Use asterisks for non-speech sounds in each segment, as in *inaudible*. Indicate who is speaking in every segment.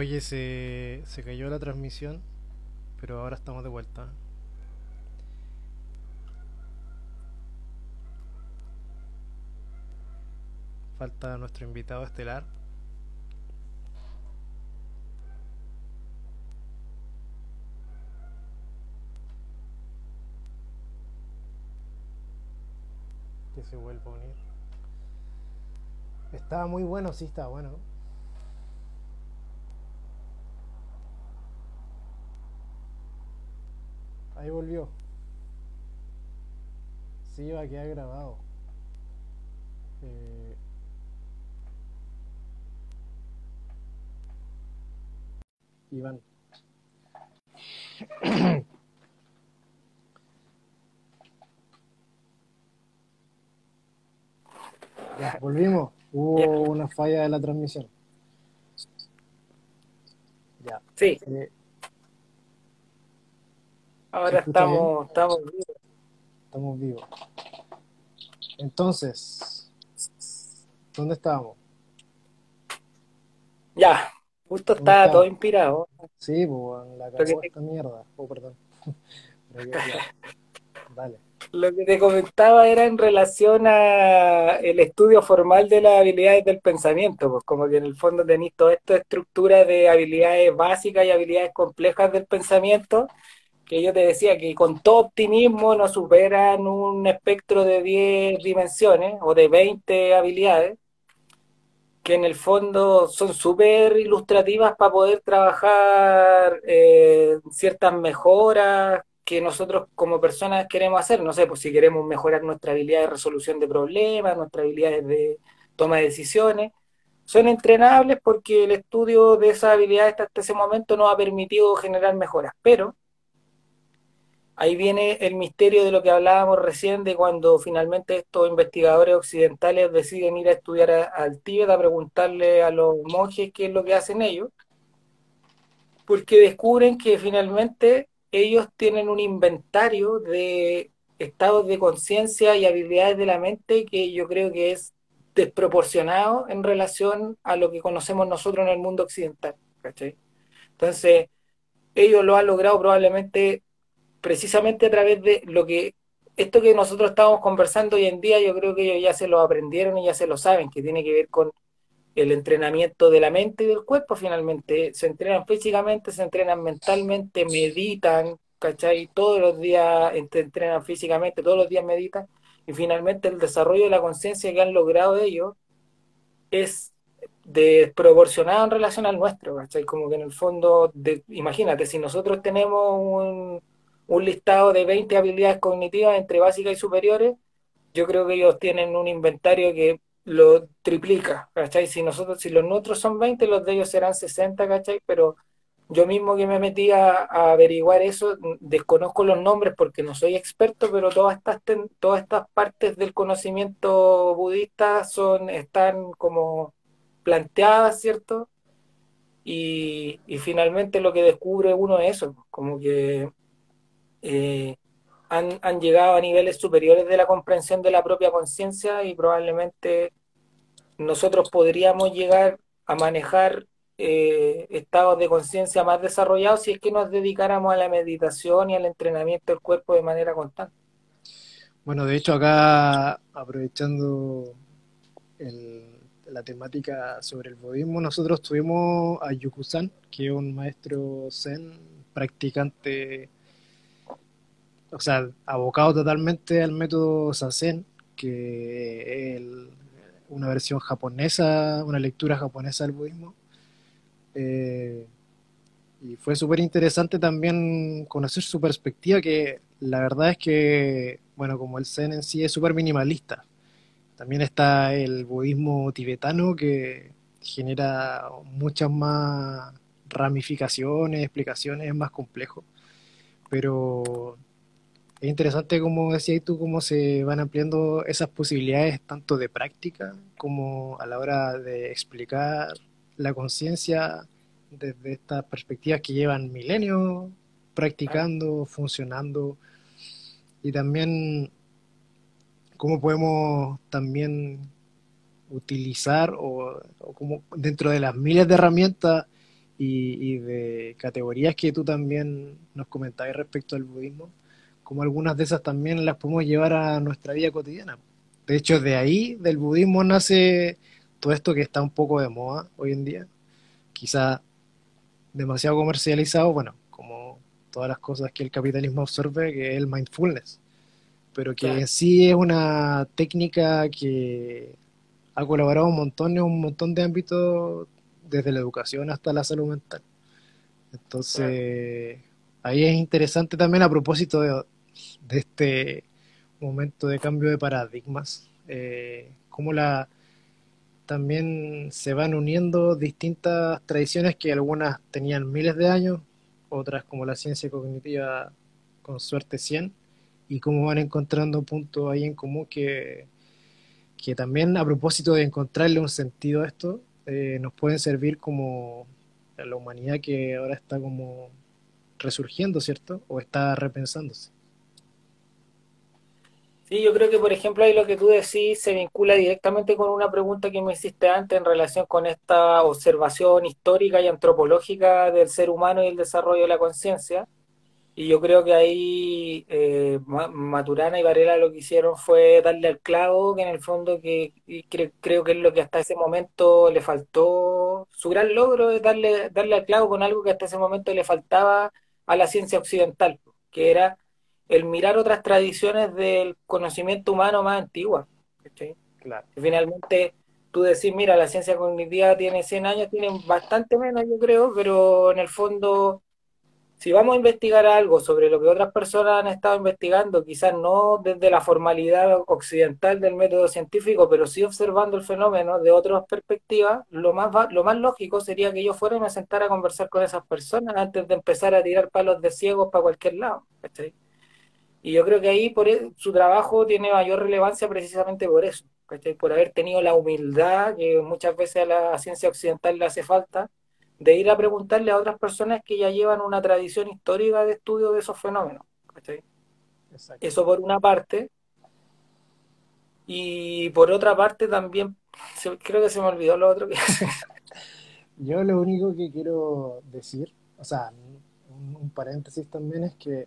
Speaker 1: Oye, se, se cayó la transmisión, pero ahora estamos de vuelta. Falta nuestro invitado estelar. Que se vuelva a unir. Estaba muy bueno, sí, estaba bueno. Ahí volvió. Sí, va a quedar grabado. Eh, Iván. *coughs* Ya, volvimos. Hubo una falla de la transmisión. Ya.
Speaker 2: Sí,
Speaker 1: eh, ¿se
Speaker 2: ahora estamos, estamos vivos.
Speaker 1: Estamos vivos. Entonces, ¿dónde estábamos?
Speaker 2: Ya, justo
Speaker 1: ¿Dónde
Speaker 2: estaba todo
Speaker 1: estábamos?
Speaker 2: inspirado.
Speaker 1: Sí, pues la cagó
Speaker 2: te,
Speaker 1: esta mierda. Oh, perdón. *laughs* Pero. Dale.
Speaker 2: lo que te comentaba era en relación a el estudio formal de las habilidades del pensamiento, pues como que en el fondo tenéis toda esta estructura de habilidades básicas y habilidades complejas del pensamiento, que yo te decía que con todo optimismo no superan un espectro de 10 dimensiones o de 20 habilidades. que en el fondo son súper ilustrativas para poder trabajar eh, ciertas mejoras que nosotros como personas queremos hacer. No sé, pues si queremos mejorar nuestra habilidad de resolución de problemas, nuestras habilidades de toma de decisiones, son entrenables porque el estudio de esas habilidades hasta ese momento nos ha permitido generar mejoras. Pero Ahí viene el misterio de lo que hablábamos recién, de cuando finalmente estos investigadores occidentales deciden ir a estudiar a- al Tíbet, a preguntarle a los monjes qué es lo que hacen ellos, porque descubren que finalmente ellos tienen un inventario de estados de conciencia y habilidades de la mente que yo creo que es desproporcionado en relación a lo que conocemos nosotros en el mundo occidental. Entonces, ellos lo han logrado probablemente precisamente a través de lo que, esto que nosotros estamos conversando hoy en día, yo creo que ellos ya se lo aprendieron y ya se lo saben, que tiene que ver con el entrenamiento de la mente y del cuerpo finalmente. Se entrenan físicamente, se entrenan mentalmente, meditan, ¿cachai? Todos los días ent- entrenan físicamente, todos los días meditan, y finalmente el desarrollo de la conciencia que han logrado ellos es desproporcionado en relación al nuestro, ¿cachai? Como que en el fondo, de- imagínate, si nosotros tenemos un, un listado de 20 habilidades cognitivas entre básicas y superiores, yo creo que ellos tienen un inventario que lo triplica, ¿cachai? Si nosotros, si los nuestros son 20, los de ellos serán 60, ¿cachai? Pero yo mismo que me metí a, averiguar eso, desconozco los nombres porque no soy experto, pero todas estas, ten- todas estas partes del conocimiento budista son, están como planteadas, ¿cierto? Y, y finalmente lo que descubre uno es eso, como que eh, han, llegado a niveles superiores de la comprensión de la propia conciencia y probablemente nosotros podríamos llegar a manejar eh, estados de conciencia más desarrollados si es que nos dedicáramos a la meditación y al entrenamiento del cuerpo de manera constante.
Speaker 1: Bueno, de hecho acá, aprovechando la temática sobre el budismo, nosotros tuvimos a Yuku-san, que es un maestro zen, practicante, o sea, abocado totalmente al método Zazen, que es una versión japonesa, una lectura japonesa del budismo. Eh, y fue súper interesante también conocer su perspectiva, que la verdad es que, bueno, como el Zen en sí es súper minimalista. También está el budismo tibetano que genera muchas más ramificaciones, explicaciones, es más complejo. Pero es interesante, como decías tú, cómo se van ampliando esas posibilidades tanto de práctica como a la hora de explicar la conciencia desde estas perspectivas que llevan milenios practicando, funcionando, y también cómo podemos también utilizar o, o cómo dentro de las miles de herramientas y, de categorías que tú también nos comentabas respecto al budismo, como algunas de esas también las podemos llevar a nuestra vida cotidiana. De hecho, de ahí, del budismo, nace todo esto que está un poco de moda hoy en día, quizá demasiado comercializado, bueno, como todas las cosas que el capitalismo absorbe, que es el mindfulness, pero que en sí es una técnica que ha colaborado un montón en un montón de ámbitos desde la educación hasta la salud mental. Entonces, ahí es interesante también a propósito de, este momento de cambio de paradigmas, eh, cómo la, también se van uniendo distintas tradiciones que algunas tenían miles de años, otras como la ciencia cognitiva con suerte 100, y cómo van encontrando puntos ahí en común que, que también a propósito de encontrarle un sentido a esto, eh, nos pueden servir como la humanidad que ahora está como resurgiendo, ¿cierto? O está repensándose.
Speaker 2: Sí, yo creo que, por ejemplo, ahí lo que tú decís se vincula directamente con una pregunta que me hiciste antes en relación con esta observación histórica y antropológica del ser humano y el desarrollo de la conciencia. Y yo creo que ahí eh, Maturana y Varela lo que hicieron fue darle al clavo, que en el fondo que creo que es lo que hasta ese momento le faltó, su gran logro es darle, darle al clavo con algo que hasta ese momento le faltaba a la ciencia occidental, que era el mirar otras tradiciones del conocimiento humano más antiguas. Claro. finalmente tú decís, mira, la ciencia cognitiva tiene 100 años, tiene bastante menos, yo creo, pero en el fondo si vamos a investigar algo sobre lo que otras personas han estado investigando, quizás no desde la formalidad occidental del método científico, pero sí observando el fenómeno de otras perspectivas, lo más, lo más lógico sería que yo fuera y me sentara a conversar con esas personas antes de empezar a tirar palos de ciegos para cualquier lado. Y yo creo que ahí por e, su trabajo tiene mayor relevancia precisamente por eso, por haber tenido la humildad que muchas veces a la ciencia occidental le hace falta de ir a preguntarle a otras personas que ya llevan una tradición histórica de estudio de esos fenómenos. Eso por una parte. Y por otra parte también, creo que se me olvidó lo otro que *laughs*
Speaker 1: Yo lo único que quiero decir, o sea, un, paréntesis también es que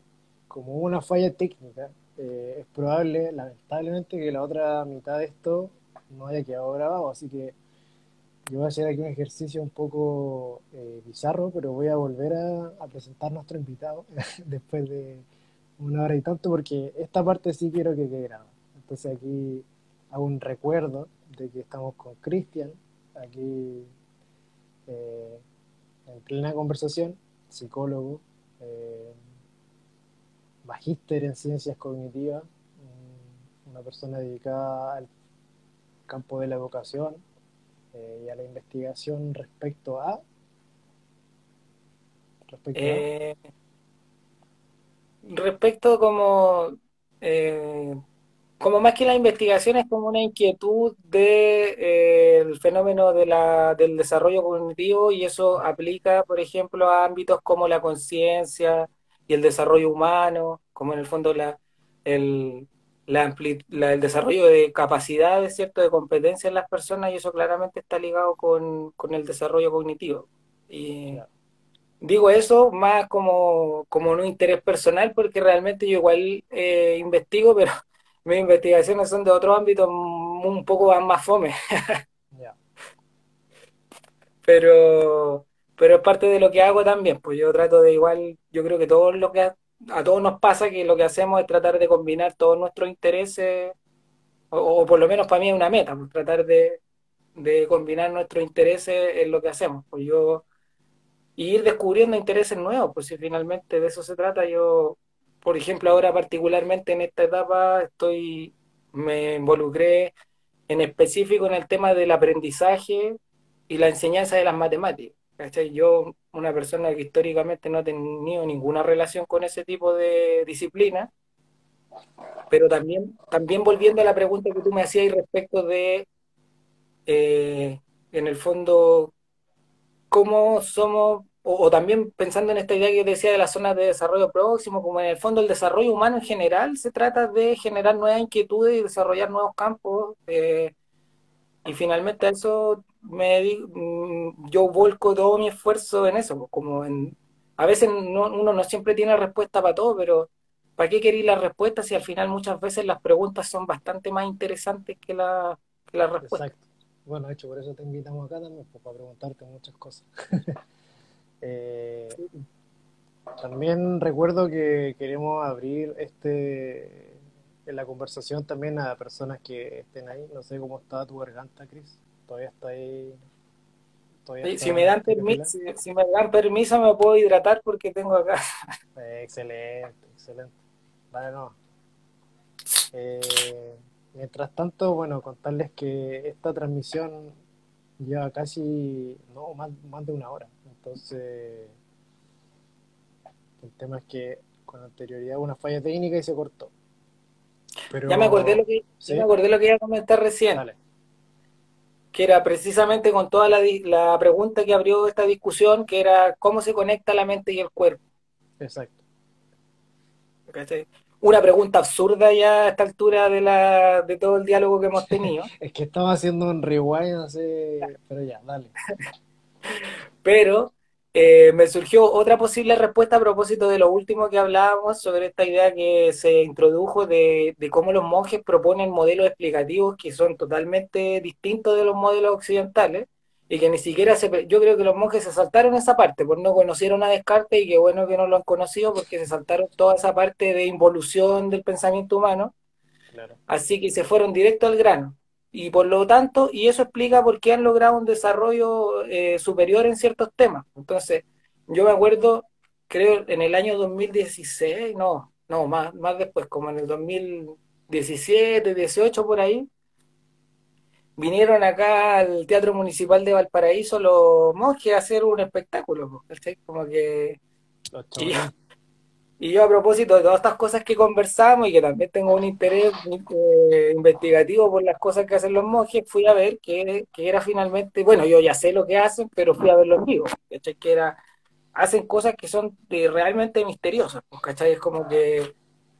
Speaker 1: como una falla técnica, eh, es probable, lamentablemente, que la otra mitad de esto no haya quedado grabado, así que yo voy a hacer aquí un ejercicio un poco eh, bizarro, pero voy a volver a, presentar a nuestro invitado *laughs* después de una hora y tanto, porque esta parte sí quiero que quede grabada. Entonces aquí hago un recuerdo de que estamos con Cristian, aquí eh, en plena conversación, psicólogo, eh, magíster en ciencias cognitivas, una persona dedicada al campo de la educación, eh, y a la investigación respecto a...
Speaker 2: Respecto, eh, respecto como... Eh, como más que la investigación es como una inquietud del fenómeno de la, del desarrollo cognitivo y eso aplica, por ejemplo, a ámbitos como la conciencia y el desarrollo humano, como en el fondo la, el, la, el desarrollo de capacidades, ¿cierto? de competencia en las personas y eso claramente está ligado con, el desarrollo cognitivo. Y digo eso más como, como un interés personal porque realmente yo igual eh, investigo, *laughs* pero mis investigaciones son de otro ámbito un poco más fome. *laughs* Pero pero es parte de lo que hago también, pues yo trato de igual, yo creo que todo lo que a todos nos pasa que lo que hacemos es tratar de combinar todos nuestros intereses, o, por lo menos para mí es una meta, pues, tratar de, combinar nuestros intereses en lo que hacemos. Pues yo, ir descubriendo intereses nuevos, pues si finalmente de eso se trata, yo, por ejemplo, ahora particularmente en esta etapa estoy, me involucré en específico en el tema del aprendizaje y la enseñanza de las matemáticas. Yo, una persona que históricamente no ha tenido ninguna relación con ese tipo de disciplina, pero también, también volviendo a la pregunta que tú me hacías respecto de, eh, en el fondo, cómo somos, o, también pensando en esta idea que decía de las zonas de desarrollo próximo, como en el fondo el desarrollo humano en general se trata de generar nuevas inquietudes y desarrollar nuevos campos. Eh, y finalmente a eso me, mm, yo volco todo mi esfuerzo en eso, pues, como en, a veces uno no siempre tiene respuesta para todo, pero ¿para qué queréis la respuesta si al final muchas veces las preguntas son bastante más interesantes que la, que la respuesta? Exacto.
Speaker 1: Bueno, de hecho, por eso te invitamos acá también, pues, para preguntarte muchas cosas. *laughs* Eh, también recuerdo que queremos abrir este en la conversación también a personas que estén ahí. No sé cómo está tu garganta, Cris. Todavía está ahí.
Speaker 2: si, me dan permiso, si, me dan permiso, me puedo hidratar porque tengo acá.
Speaker 1: excelente, excelente. Vale, no. Eh, mientras tanto, bueno, contarles que esta transmisión lleva casi, no, más, más de una hora. Entonces, el tema es que con anterioridad hubo una falla técnica y se cortó.
Speaker 2: Ya me acordé lo que, me acordé lo que iba a comentar recién. Que era precisamente con toda la, la pregunta que abrió esta discusión, que era cómo se conecta la mente y el cuerpo.
Speaker 1: Exacto.
Speaker 2: Una pregunta absurda ya a esta altura de, la, de todo el diálogo que hemos *laughs* tenido.
Speaker 1: es que estaba haciendo un rewind, sé, pero ya, dale. *laughs*
Speaker 2: pero eh, me surgió otra posible respuesta a propósito de lo último que hablábamos sobre esta idea que se introdujo de, cómo los monjes proponen modelos explicativos que son totalmente distintos de los modelos occidentales y que ni siquiera se... Yo creo que los monjes se saltaron esa parte, pues no conocieron a Descartes y qué bueno que no lo han conocido porque se saltaron toda esa parte de involución del pensamiento humano. Así que se fueron directo al grano y por lo tanto, y eso explica por qué han logrado un desarrollo eh, superior en ciertos temas. Entonces, yo me acuerdo, creo, en el año 2016, no, no, más, más después, como en el 2017, 18 por ahí, vinieron acá al Teatro Municipal de Valparaíso los monjes a hacer un espectáculo, Como que... Y yo a propósito de todas estas cosas que conversamos y que también tengo un interés eh, investigativo por las cosas que hacen los monjes, fui a ver que, era finalmente, bueno, yo ya sé lo que hacen, pero fui a verlo en vivo, ¿cachai? Que era, hacen cosas que son realmente misteriosas, pues, ¿cachai? Es como que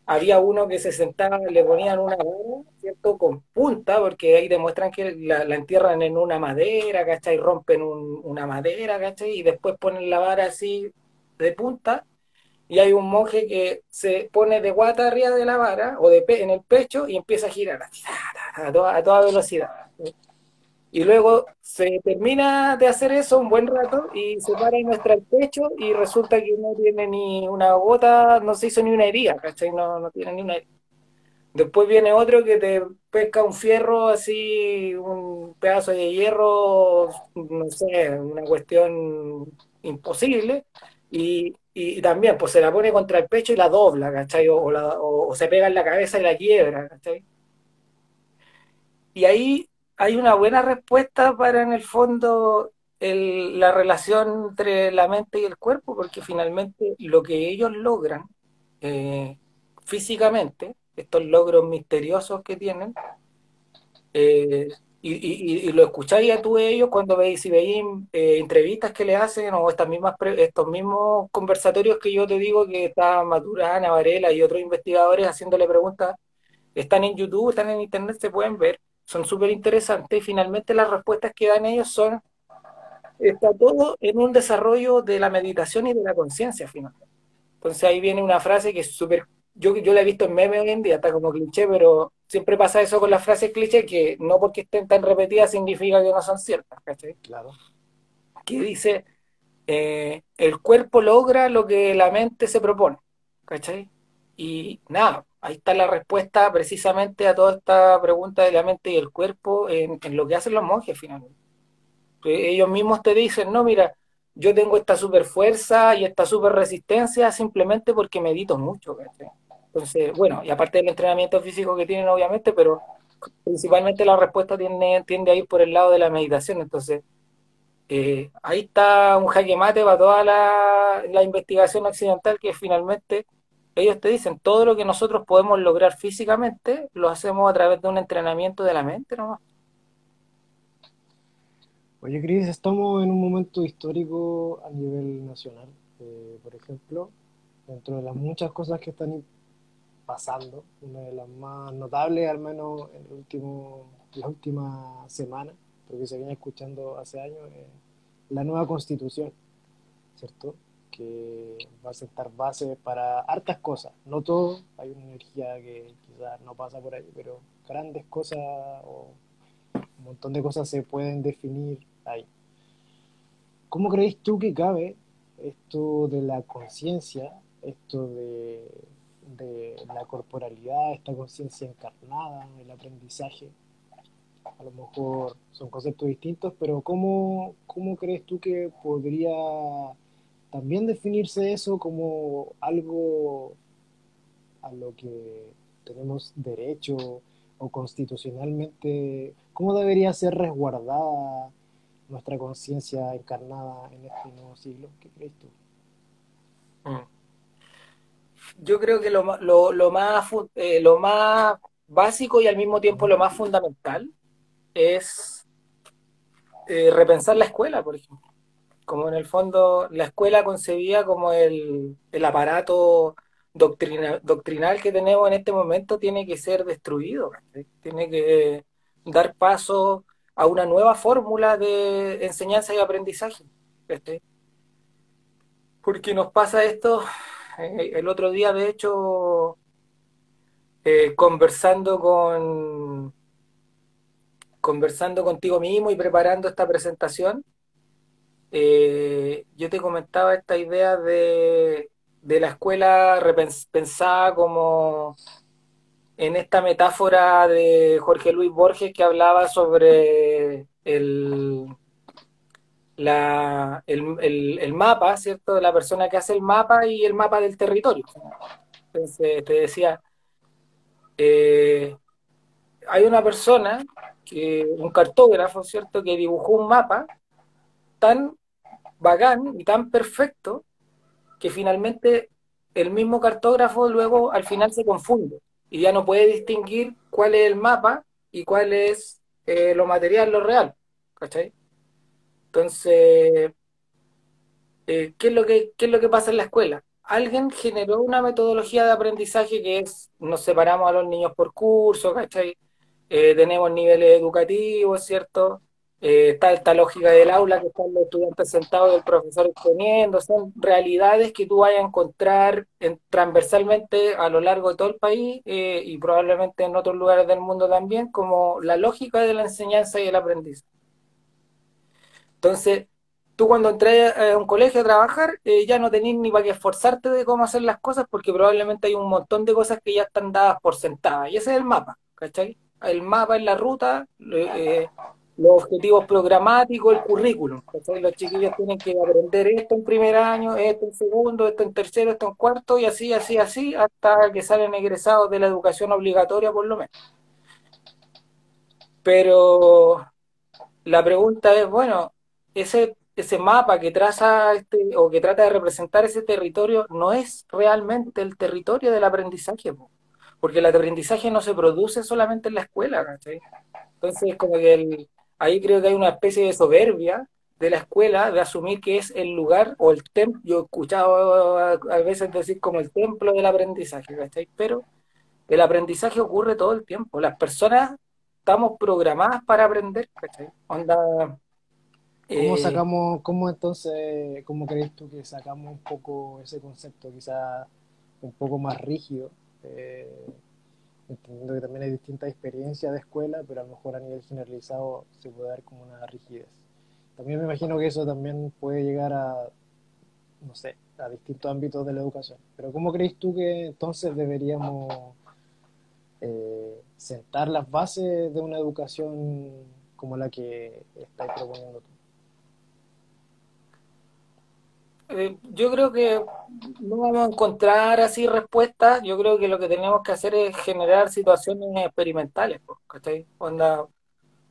Speaker 2: había uno que se sentaba, le ponían una vara, ¿cierto? Con punta, porque ahí demuestran que la, entierran en una madera, ¿cachai? Rompen una madera, ¿cachai? Y después ponen la vara así de punta y hay un monje que se pone de guata arriba de la vara o de en el pecho y empieza a girar a toda, a toda velocidad. Y luego se termina de hacer eso un buen rato y se para y muestra el pecho y resulta que no tiene ni una gota, no se hizo ni una herida, ¿cachai? No, no tiene ni una herida. Después viene otro que te pesca un fierro así, un pedazo de hierro, no sé, una cuestión imposible, y, y, también, pues se la pone contra el pecho y la dobla, ¿cachai? O, se pega en la cabeza y la quiebra, ¿cachai? Y ahí hay una buena respuesta para, en el fondo, la relación entre la mente y el cuerpo, porque finalmente lo que ellos logran eh, físicamente, estos logros misteriosos que tienen, eh, y, lo escucháis a tú ellos cuando veis, si veis eh, entrevistas que le hacen o estas mismas estos mismos conversatorios que yo te digo que está Maturana, Varela y otros investigadores haciéndole preguntas, están en YouTube, están en Internet, se pueden ver, son súper interesantes y finalmente las respuestas que dan ellos son, está todo en un desarrollo de la meditación y de la conciencia finalmente. Entonces ahí viene una frase que es súper yo, yo la he visto en meme hoy en día, está como cliché, pero siempre pasa eso con las frases cliché, que no porque estén tan repetidas significa que no son ciertas, ¿cachai?
Speaker 1: Claro.
Speaker 2: Que dice, eh, el cuerpo logra lo que la mente se propone, ¿cachai? Y nada, ahí está la respuesta precisamente a toda esta pregunta de la mente y el cuerpo en, en lo que hacen los monjes finalmente. Ellos mismos te dicen, no, mira, yo tengo esta super fuerza y esta super resistencia simplemente porque medito mucho, ¿cachai? Entonces, bueno, y aparte del entrenamiento físico que tienen, obviamente, pero principalmente la respuesta tiende, tiende a ir por el lado de la meditación. Entonces, eh, ahí está un jaque mate para toda la, investigación occidental que finalmente ellos te dicen todo lo que nosotros podemos lograr físicamente lo hacemos a través de un entrenamiento de la mente nomás.
Speaker 1: Oye, Cris, estamos en un momento histórico a nivel nacional. Eh, por ejemplo, dentro de las muchas cosas que están pasando, una de las más notables, al menos en el último, la última semana, porque se viene escuchando hace años, eh, la nueva constitución, ¿cierto? Que va a sentar base para hartas cosas, no todo, hay una energía que quizás no pasa por ahí, pero grandes cosas o un montón de cosas se pueden definir ahí. ¿Cómo crees tú que cabe esto de la conciencia, esto de, de, la corporalidad, esta conciencia encarnada, el aprendizaje? A lo mejor son conceptos distintos, pero ¿cómo, ¿cómo crees tú que podría también definirse eso como algo a lo que tenemos derecho o constitucionalmente, cómo debería ser resguardada nuestra conciencia encarnada en este nuevo siglo? ¿Qué crees tú?
Speaker 2: Mm. Yo creo que lo, lo, lo más, eh, lo más básico y al mismo tiempo lo más fundamental es eh, repensar la escuela, por ejemplo. Como en el fondo la escuela concebía como el, el aparato doctrinal que tenemos en este momento tiene que ser destruido, tiene que dar paso a una nueva fórmula de enseñanza y aprendizaje. Porque nos pasa esto, eh, el otro día de hecho, eh, conversando con conversando contigo mismo y preparando esta presentación, eh, yo te comentaba esta idea de, de la escuela repensada como en esta metáfora de Jorge Luis Borges que hablaba sobre el, la, el, mapa, ¿cierto? La persona que hace el mapa y el mapa del territorio. Entonces, te decía, eh, hay una persona, que, un cartógrafo, ¿cierto?, que dibujó un mapa tan bacán y tan perfecto que finalmente el mismo cartógrafo luego al final se confunde y ya no puede distinguir cuál es el mapa y cuál es eh, lo material, lo real. ¿Cachai? Entonces, eh, ¿qué, es lo que, ¿qué es lo que pasa en la escuela? Alguien generó una metodología de aprendizaje que es, nos separamos a los niños por curso, ¿cachai? Eh, tenemos niveles educativos, ¿cierto? Eh, está esta lógica del aula que están los estudiantes sentados y el profesor exponiendo, son realidades que tú vayas a encontrar transversalmente a lo largo de todo el país eh, y probablemente en otros lugares del mundo también, como la lógica de la enseñanza y el aprendizaje. Entonces, tú cuando entrás a un colegio a trabajar, eh, ya no tenés ni para qué esforzarte de cómo hacer las cosas, porque probablemente hay un montón de cosas que ya están dadas por sentadas, y ese es el mapa, ¿cachai? El mapa es la ruta, los objetivos programáticos, el currículum. Los chiquillos tienen que aprender esto en primer año, esto en segundo, esto en tercero, esto en cuarto, y así, así, así, hasta que salen egresados de la educación obligatoria, por lo menos. Pero la pregunta es, bueno, ese, ese mapa que traza este, o que trata de representar ese territorio no es realmente el territorio del aprendizaje, porque el aprendizaje no se produce solamente en la escuela. Entonces, como que el, ahí creo que hay una especie de soberbia de la escuela de asumir que es el lugar o el templo, yo he escuchado a, veces decir como el templo del aprendizaje. Pero el aprendizaje ocurre todo el tiempo, las personas estamos programadas para aprender,
Speaker 1: ¿Cómo eh, sacamos, cómo entonces, cómo crees tú que sacamos un poco ese concepto quizás un poco más rígido? Eh, entendiendo que también hay distintas experiencias de escuela, pero a lo mejor a nivel generalizado se puede dar como una rigidez. También me imagino que eso también puede llegar a, no sé, a distintos ámbitos de la educación. Pero ¿cómo crees tú que entonces deberíamos eh, sentar las bases de una educación como la que estás proponiendo tú?
Speaker 2: Eh, yo creo que no vamos a encontrar así respuestas. Yo creo que lo que tenemos que hacer es generar situaciones experimentales.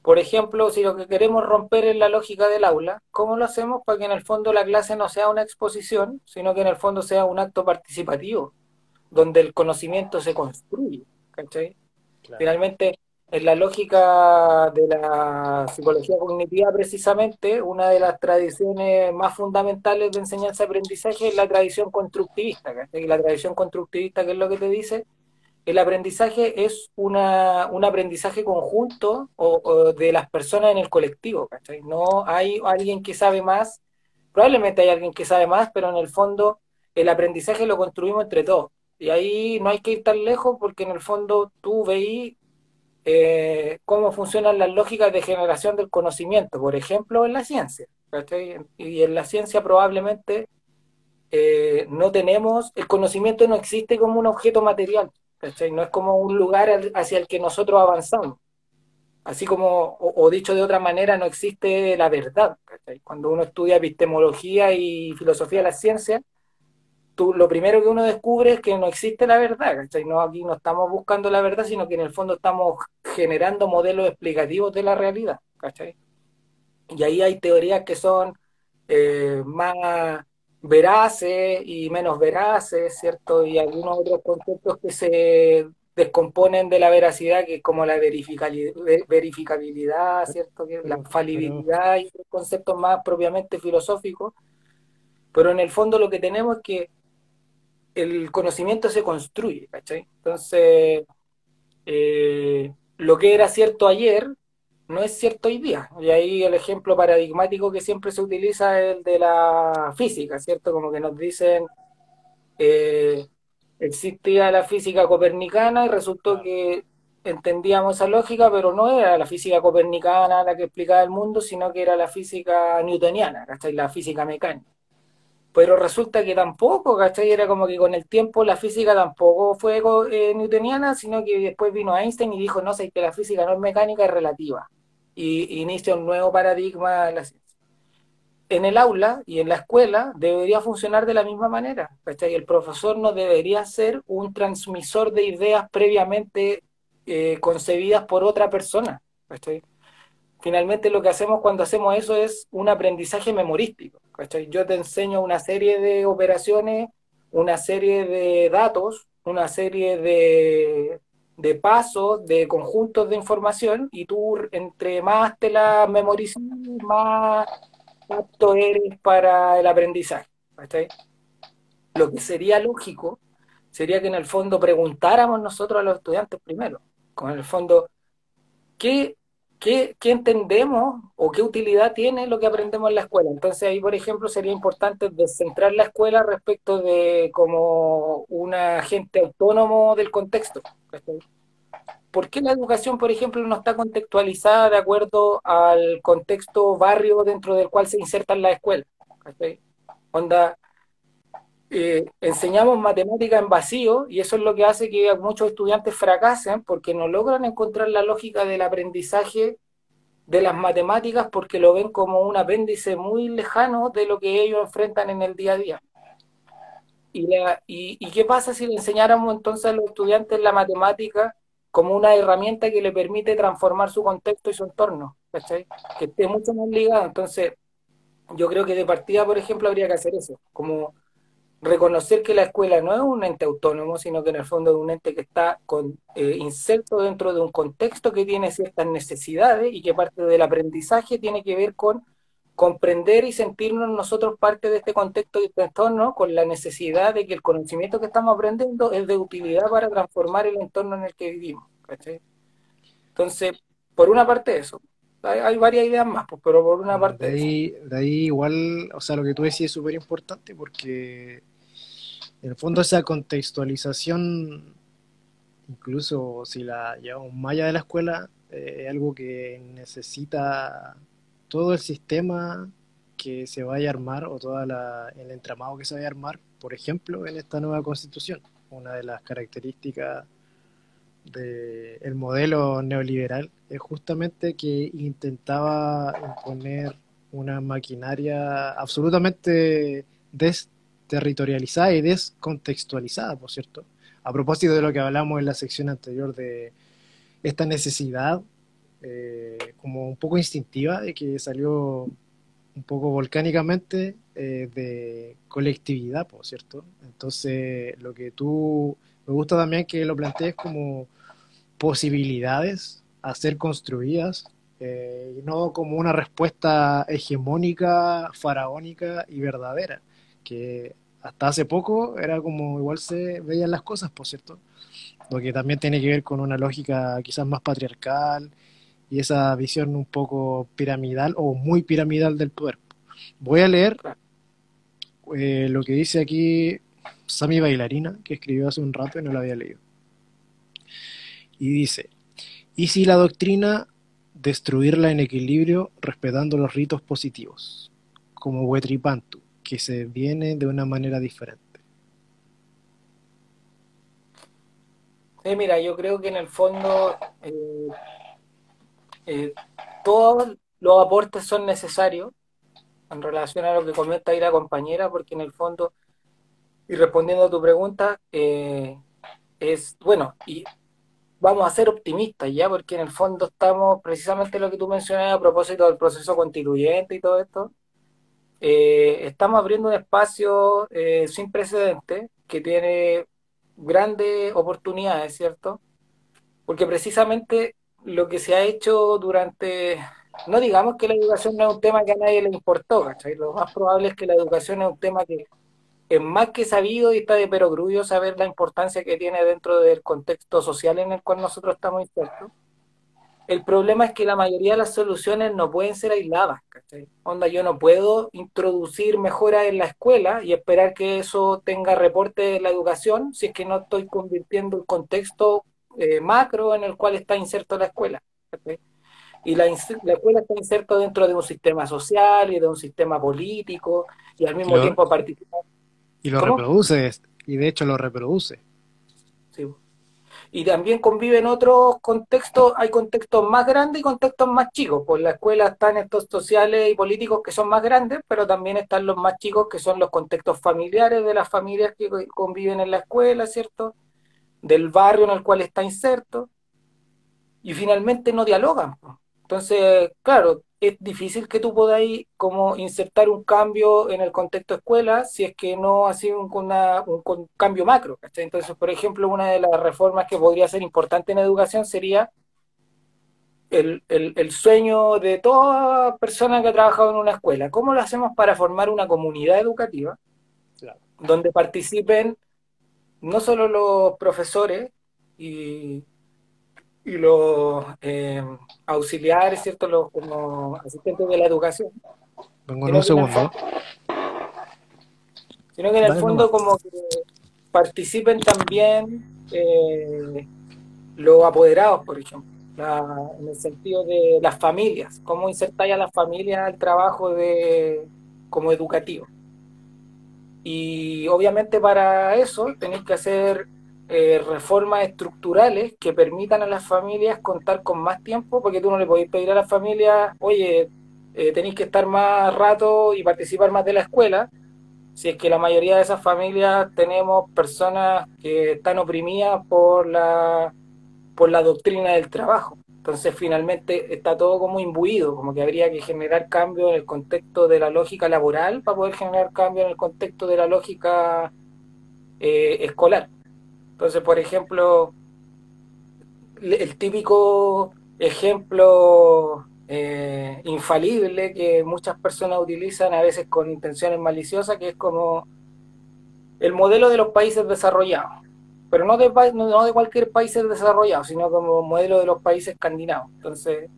Speaker 2: por ejemplo, si lo que queremos romper es la lógica del aula, ¿cómo lo hacemos para que en el fondo la clase no sea una exposición, sino que en el fondo sea un acto participativo, donde el conocimiento se construye? Finalmente, en la lógica de la psicología cognitiva, precisamente, una de las tradiciones más fundamentales de enseñanza-aprendizaje es la tradición constructivista. Y la tradición constructivista, ¿qué es lo que te dice? el aprendizaje es una, un aprendizaje conjunto o, de las personas en el colectivo, ¿cachai? No hay alguien que sabe más, probablemente hay alguien que sabe más, pero en el fondo el aprendizaje lo construimos entre todos. Y ahí no hay que ir tan lejos porque en el fondo tú veí eh, cómo funcionan las lógicas de generación del conocimiento, por ejemplo, en la ciencia. Y en la ciencia probablemente eh, no tenemos, el conocimiento no existe como un objeto material, no es como un lugar hacia el que nosotros avanzamos. Así como, o, dicho de otra manera, no existe la verdad. Cuando uno estudia epistemología y filosofía de la ciencia, tú, lo primero que uno descubre es que no existe la verdad. No, aquí no estamos buscando la verdad, sino que en el fondo estamos generando modelos explicativos de la realidad. Y ahí hay teorías que son eh, más veraces y menos veraces, ¿cierto? Y algunos otros conceptos que se descomponen de la veracidad, que es como la verificabilidad, ¿cierto? la falibilidad y conceptos más propiamente filosóficos. Pero en el fondo lo que tenemos es que el conocimiento se construye, ¿cachai? Entonces, eh, lo que era cierto ayer no es cierto hoy día. Y ahí el ejemplo paradigmático que siempre se utiliza es el de la física, ¿cierto? Como que nos dicen, eh, existía la física copernicana y resultó que entendíamos esa lógica, pero no era la física copernicana la que explicaba el mundo, sino que era la física newtoniana, ¿cachai? La física mecánica. Pero resulta que tampoco, ¿cachai? Era como que con el tiempo la física tampoco fue eh, newtoniana, sino que después vino Einstein y dijo, no sé, que la física no es mecánica, es relativa y inicia un nuevo paradigma en la ciencia. En el aula y en la escuela debería funcionar de la misma manera. El profesor no debería ser un transmisor de ideas previamente eh, concebidas por otra persona. Finalmente lo que hacemos cuando hacemos eso es un aprendizaje memorístico. Yo te enseño una serie de operaciones, una serie de datos, una serie de, de pasos, de conjuntos de información, y tú entre más te la memorizas, más apto eres para el aprendizaje. Lo que sería lógico sería que en el fondo preguntáramos nosotros a los estudiantes primero, con el fondo, ¿qué, qué, qué entendemos o qué utilidad tiene lo que aprendemos en la escuela? Entonces ahí, por ejemplo, sería importante descentrar la escuela respecto de como un agente autónomo del contexto. ¿Por qué la educación, por ejemplo, no está contextualizada de acuerdo al contexto barrio dentro del cual se inserta en la escuela? Onda, eh, enseñamos matemática en vacío y eso es lo que hace que muchos estudiantes fracasen porque no logran encontrar la lógica del aprendizaje de las matemáticas porque lo ven como un apéndice muy lejano de lo que ellos enfrentan en el día a día. ¿Y, qué pasa si le enseñáramos entonces a los estudiantes la matemática como una herramienta que le permite transformar su contexto y su entorno? Que esté mucho más ligado. Entonces, yo creo que de partida, por ejemplo, habría que hacer eso, como reconocer que la escuela no es un ente autónomo, sino que en el fondo es un ente que está con, eh, inserto dentro de un contexto que tiene ciertas necesidades y que parte del aprendizaje tiene que ver con comprender y sentirnos nosotros parte de este contexto y este entorno con la necesidad de que el conocimiento que estamos aprendiendo es de utilidad para transformar el entorno en el que vivimos. Entonces, por una parte eso. Hay, varias ideas más, pues, pero por una parte...
Speaker 1: De ahí, de ahí igual, o sea, lo que tú decís es súper importante porque en el fondo esa contextualización, incluso si la llevamos más allá de la escuela, eh, es algo que necesita todo el sistema que se vaya a armar o todo el entramado que se vaya a armar, por ejemplo, en esta nueva constitución. Una de las características del modelo neoliberal es justamente que intentaba imponer una maquinaria absolutamente desterritorializada y descontextualizada, por cierto. A propósito de lo que hablamos en la sección anterior de esta necesidad eh, como un poco instintiva, de que salió un poco volcánicamente eh, de colectividad, por cierto. Entonces, lo que tú, me gusta también que lo plantees como posibilidades a ser construidas, eh, y no como una respuesta hegemónica, faraónica y verdadera, que hasta hace poco era como igual se veían las cosas, por cierto. lo que también tiene que ver con una lógica quizás más patriarcal y esa visión un poco piramidal o muy piramidal del poder. Voy a leer eh, lo que dice aquí Sami Bailarina, que escribió hace un rato y no lo había leído. Y dice, ¿y si la doctrina destruirla en equilibrio respetando los ritos positivos, como Wetripantu, que se viene de una manera diferente?
Speaker 2: Sí, mira, yo creo que en el fondo eh, eh, todos los aportes son necesarios en relación a lo que comenta ahí la compañera, porque en el fondo, y respondiendo a tu pregunta, eh, es, bueno, y vamos a ser optimistas ya, porque en el fondo estamos, precisamente lo que tú mencionas a propósito del proceso constituyente y todo esto, estamos abriendo un espacio sin precedentes que tiene grandes oportunidades, ¿cierto? Porque precisamente lo que se ha hecho durante, no digamos que la educación no es un tema que a nadie le importó, ¿cachai? Lo más probable es que la educación es un tema que es más que sabido y está de perogrullo saber la importancia que tiene dentro del contexto social en el cual nosotros estamos insertos. El problema es que la mayoría de las soluciones no pueden ser aisladas, ¿cachai? Onda, yo no puedo introducir mejoras en la escuela y esperar que eso tenga reporte de la educación si es que no estoy convirtiendo el contexto eh, macro en el cual está inserto la escuela. Y la, escuela está inserto dentro de un sistema social y de un sistema político y al mismo tiempo participa.
Speaker 1: Y lo reproduce, y de hecho lo reproduce.
Speaker 2: Y también conviven otros contextos, hay contextos más grandes y contextos más chicos. Por la escuela están estos sociales y políticos que son más grandes, pero también están los más chicos que son los contextos familiares de las familias que conviven en la escuela, ¿cierto? Del barrio en el cual está inserto. Y finalmente no dialogan. Entonces, claro, es difícil que tú podáis como insertar un cambio en el contexto escuela si es que no ha sido un, un, cambio macro. Entonces, por ejemplo, una de las reformas que podría ser importante en educación sería el, sueño de toda persona que ha trabajado en una escuela. ¿Cómo lo hacemos para formar una comunidad educativa donde participen no solo los profesores y y los eh, auxiliares, ¿cierto? Los como asistentes de la educación.
Speaker 1: Vengo en un segundo.
Speaker 2: sino que en el fondo como que participen también eh, los apoderados, por ejemplo, en el sentido de las familias, cómo insertar a las familias al trabajo de como educativo. Y obviamente para eso tenéis que hacer eh, reformas estructurales que permitan a las familias contar con más tiempo, porque tú no le podéis pedir a las familias, oye, eh, tenéis que estar más rato y participar más de la escuela, si es que la mayoría de esas familias tenemos personas que están oprimidas por la, por la doctrina del trabajo. Entonces finalmente está todo como imbuido, como que habría que generar cambio en el contexto de la lógica laboral para poder generar cambio en el contexto de la lógica eh, escolar. Entonces, por ejemplo, el típico ejemplo eh, infalible que muchas personas utilizan a veces con intenciones maliciosas, que es como el modelo de los países desarrollados, pero no de, no de cualquier país desarrollado, sino como modelo de los países escandinavos. Entonces,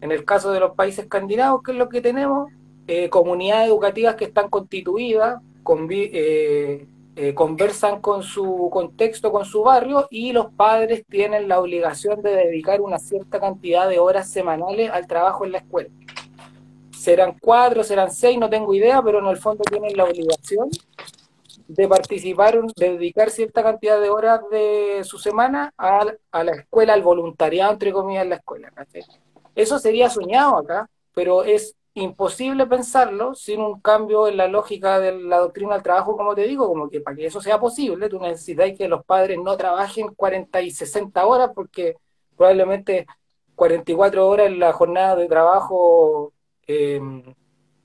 Speaker 2: en el caso de los países escandinavos, ¿qué es lo que tenemos? Eh, comunidades educativas que están constituidas, con, eh, eh, conversan con su contexto, con su barrio, y los padres tienen la obligación de dedicar una cierta cantidad de horas semanales al trabajo en la escuela. Serán cuatro, serán seis, no tengo idea, pero en el fondo tienen la obligación de participar, de dedicar cierta cantidad de horas de su semana a, a la escuela, al voluntariado, entre comillas, en la escuela. Eso sería soñado acá, pero es imposible pensarlo sin un cambio en la lógica de la doctrina del trabajo, como te digo, como que para que eso sea posible, tú necesitas que los padres no trabajen 40 y 60 horas, porque probablemente 44 horas en la jornada de trabajo eh,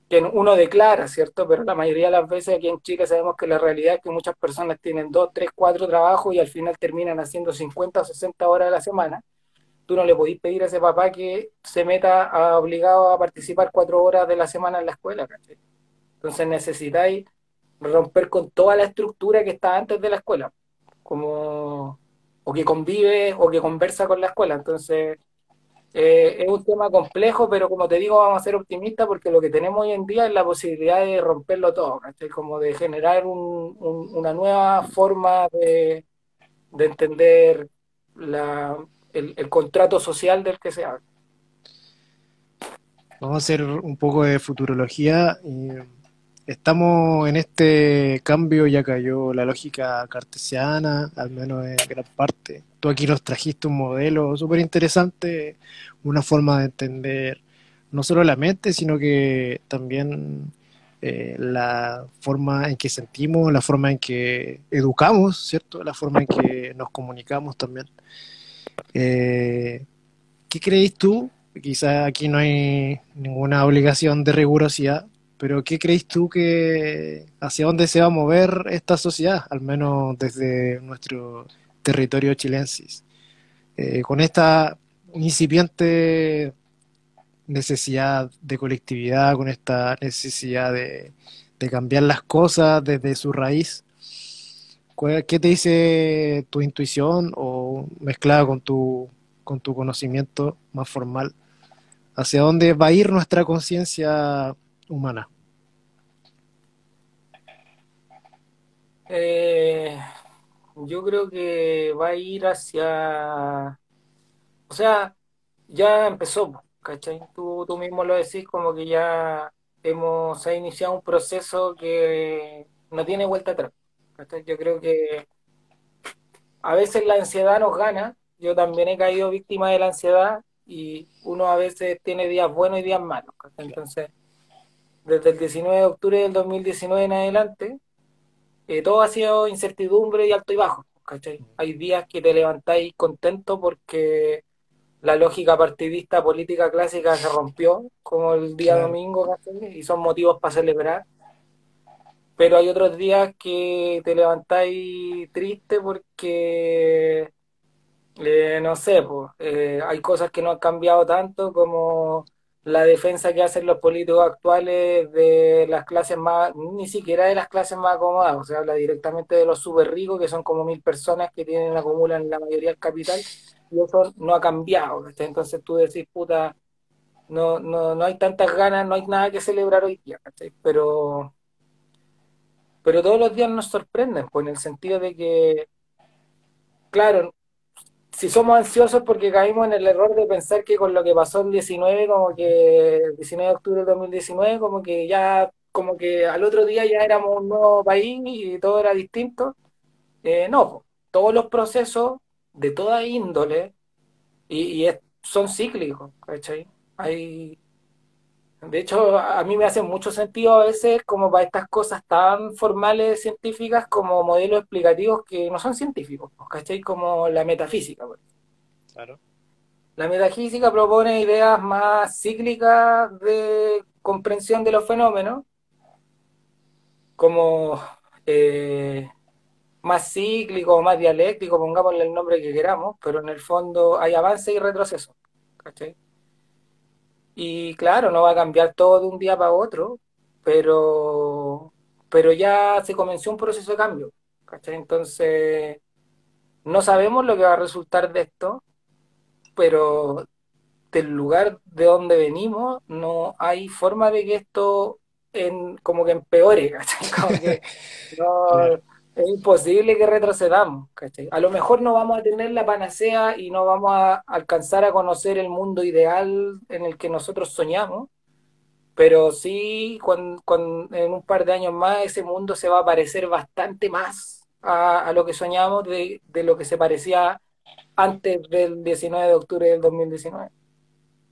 Speaker 2: que uno declara, ¿cierto? Pero la mayoría de las veces aquí en Chile sabemos que la realidad es que muchas personas tienen 2, 3, 4 trabajos y al final terminan haciendo 50 o 60 horas a la semana tú no le podís pedir a ese papá que se meta obligado a participar cuatro horas de la semana en la escuela. Entonces necesitáis romper con toda la estructura que está antes de la escuela. Como o que convive o que conversa con la escuela. Entonces, eh, es un tema complejo, pero como te digo, vamos a ser optimistas porque lo que tenemos hoy en día es la posibilidad de romperlo todo, como de generar una nueva forma de, entender el, contrato social del que se habla.
Speaker 1: Vamos a hacer un poco de futurología. estamos en este cambio, ya cayó la lógica cartesiana, al menos en gran parte tú aquí nos trajiste un modelo súper interesante, una forma de entender no solo la mente, sino que también eh, la forma en que sentimos, la forma en que educamos, ¿cierto? La forma en que nos comunicamos también. Eh, ¿Qué creéis tú? Quizá aquí no hay ninguna obligación de rigurosidad, pero ¿qué creéis tú que hacia dónde se va a mover esta sociedad, al menos desde nuestro territorio chilensis. Eh, con esta incipiente necesidad de colectividad, con esta necesidad de, cambiar las cosas desde su raíz, ¿qué te dice tu intuición o mezclada con tu, con tu conocimiento más formal? ¿Hacia dónde va a ir nuestra conciencia humana?
Speaker 2: Eh, yo creo que va a ir hacia, o sea, ya empezó, ¿cachai? Tú, tú mismo lo decís como que ya hemos iniciado un proceso que no tiene vuelta atrás. ¿Cachai? Yo creo que a veces la ansiedad nos gana, yo también he caído víctima de la ansiedad y uno a veces tiene días buenos y días malos. Entonces, desde el 19 de octubre del 2019 en adelante, eh, todo ha sido incertidumbre y alto y bajo, ¿cachai? Hay días que te levantáis contento porque la lógica partidista política clásica se rompió, como el día domingo, Y son motivos para celebrar. Pero hay otros días que te levantáis triste porque, eh, no sé, pues, eh, hay cosas que no han cambiado tanto como la defensa que hacen los políticos actuales de las clases más, ni siquiera de las clases más acomodadas, o sea, habla directamente de los súper ricos, que son como mil personas que tienen, acumulan la mayoría del capital, y eso no ha cambiado, entonces tú decís, puta, no, no, no hay tantas ganas, no hay nada que celebrar hoy día, pero pero todos los días nos sorprenden, pues en el sentido de que, claro, si somos ansiosos porque caímos en el error de pensar que con lo que pasó el 19, como que el 19 de octubre del 2019, como que ya, como que al otro día ya éramos un nuevo país y todo era distinto. Eh, no, todos los procesos de toda índole y, son cíclicos, ¿cachai? Hay, de hecho, a mí me hace mucho sentido a veces como para estas cosas tan formales científicas como modelos explicativos que no son científicos, ¿cachai? Como la metafísica. Claro. La metafísica propone ideas más cíclicas de comprensión de los fenómenos, como eh, más cíclico, más dialéctico, pongámosle el nombre que queramos, pero en el fondo hay avance y retroceso. ¿cachai? Y claro, no va a cambiar todo de un día para otro, pero, pero ya se comenzó un proceso de cambio. Entonces, no sabemos lo que va a resultar de esto, pero del lugar de donde venimos no hay forma de que esto en, como que empeore, *laughs* Como que *laughs* no, es imposible que retrocedamos. A lo mejor no vamos a tener la panacea y no vamos a alcanzar a conocer el mundo ideal en el que nosotros soñamos, pero sí, en un par de años más ese mundo se va a parecer bastante más a, lo que soñamos de, de, lo que se parecía antes del 19 de octubre del 2019.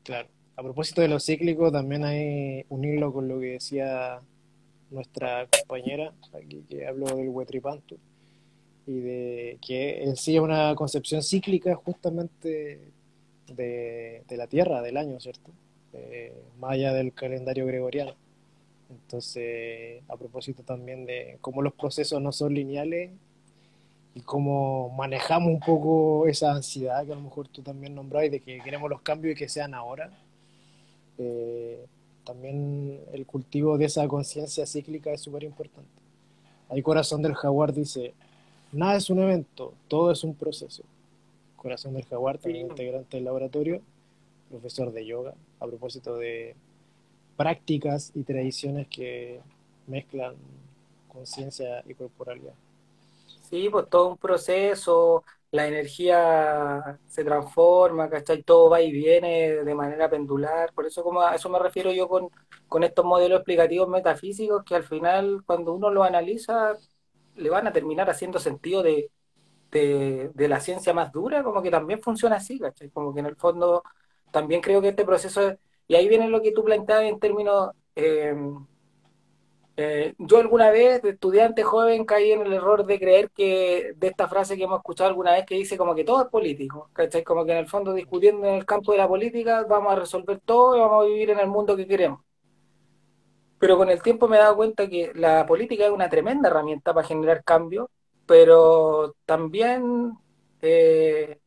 Speaker 1: Claro. A propósito de lo cíclico, también hay unirlo con lo que decía nuestra compañera aquí que habló del Huetripantu y de que en sí es una concepción cíclica justamente de, la Tierra, del año, ¿cierto? Eh, más allá del calendario gregoriano. Entonces, a propósito también de cómo los procesos no son lineales y cómo manejamos un poco esa ansiedad que a lo mejor tú también nombrabas de que queremos los cambios y que sean ahora. Eh, también el cultivo de esa conciencia cíclica es súper importante. Ahí Corazón del Jaguar dice, nada es un evento, todo es un proceso. Corazón del Jaguar, también integrante del laboratorio, profesor de yoga, a propósito de prácticas y tradiciones que mezclan conciencia y corporalidad.
Speaker 2: Sí, pues todo un proceso, la energía se transforma, ¿cachai? Todo va y viene de manera pendular, por eso como a eso me refiero yo con, con estos modelos explicativos metafísicos que al final cuando uno lo analiza le van a terminar haciendo sentido de, de, la ciencia más dura, como que también funciona así, ¿cachai? Como que en el fondo también creo que este proceso, y ahí viene lo que tú planteabas en términos... Eh, eh, yo alguna vez, de estudiante joven, caí en el error de creer que de esta frase que hemos escuchado alguna vez que dice como que todo es político, ¿cachai? Como que en el fondo discutiendo en el campo de la política vamos a resolver todo y vamos a vivir en el mundo que queremos. Pero con el tiempo me he dado cuenta que la política es una tremenda herramienta para generar cambio, pero también eh,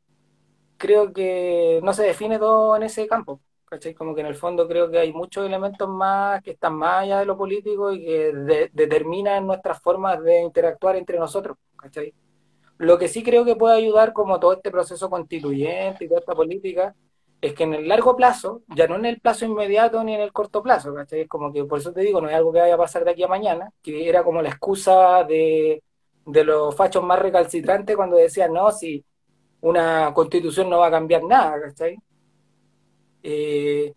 Speaker 2: creo que no se define todo en ese campo. ¿Cachai? Como que en el fondo creo que hay muchos elementos más que están más allá de lo político y que determinan nuestras formas de interactuar entre nosotros, ¿cachai? Lo que sí creo que puede ayudar como todo este proceso constituyente y toda esta política es que en el largo plazo, ya no en el plazo inmediato ni en el corto plazo, ¿cachai? Es como que por eso te digo, no es algo que vaya a pasar de aquí a mañana, que era como la excusa de, de los fachos más recalcitrantes cuando decían, no, si una constitución no va a cambiar nada, ¿cachai? Eh,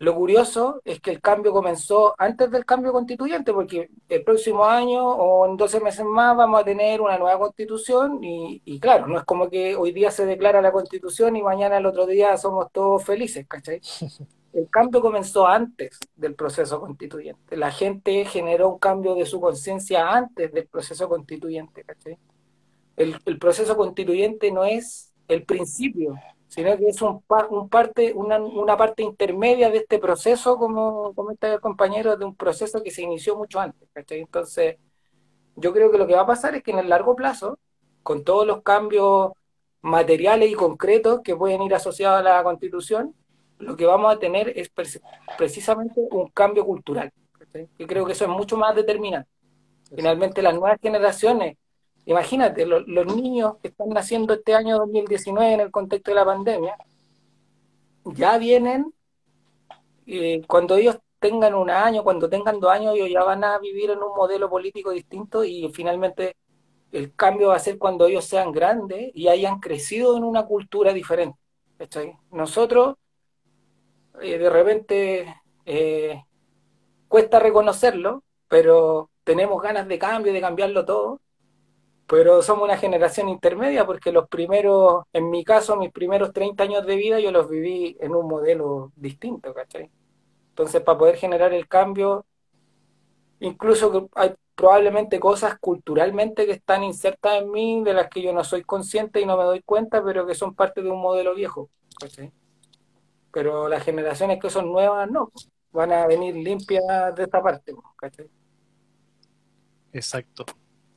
Speaker 2: lo curioso es que el cambio comenzó antes del cambio constituyente, porque el próximo año o en 12 meses más vamos a tener una nueva constitución y, claro, no es como que hoy día se declara la constitución y mañana el otro día somos todos felices, ¿cachai? *laughs* El cambio comenzó antes del proceso constituyente. La gente generó un cambio de su conciencia antes del proceso constituyente, ¿cachai? El, el proceso constituyente no es el principio sino que es un, un parte, una, una, parte intermedia de este proceso, como comenta el compañero, de un proceso que se inició mucho antes. Entonces, yo creo que lo que va a pasar es que en el largo plazo, con todos los cambios materiales y concretos que pueden ir asociados a la constitución, lo que vamos a tener es precisamente un cambio cultural. Yo creo que eso es mucho más determinante. Finalmente, las nuevas generaciones Imagínate, los niños que están naciendo este año 2019 en el contexto de la pandemia, ya vienen, eh, cuando ellos tengan un año, cuando tengan dos años, ellos ya van a vivir en un modelo político distinto y finalmente el cambio va a ser cuando ellos sean grandes y hayan crecido en una cultura diferente. Nosotros, eh, de repente, eh, cuesta reconocerlo, pero tenemos ganas de cambio, de cambiarlo todo pero somos una generación intermedia porque los primeros, en mi caso, mis primeros 30 años de vida yo los viví en un modelo distinto, ¿cachai? Entonces, para poder generar el cambio, incluso hay probablemente cosas culturalmente que están insertas en mí, de las que yo no soy consciente y no me doy cuenta, pero que son parte de un modelo viejo, ¿cachai? Pero las generaciones que son nuevas, no, van a venir limpias de esta parte, ¿cachai?
Speaker 1: Exacto.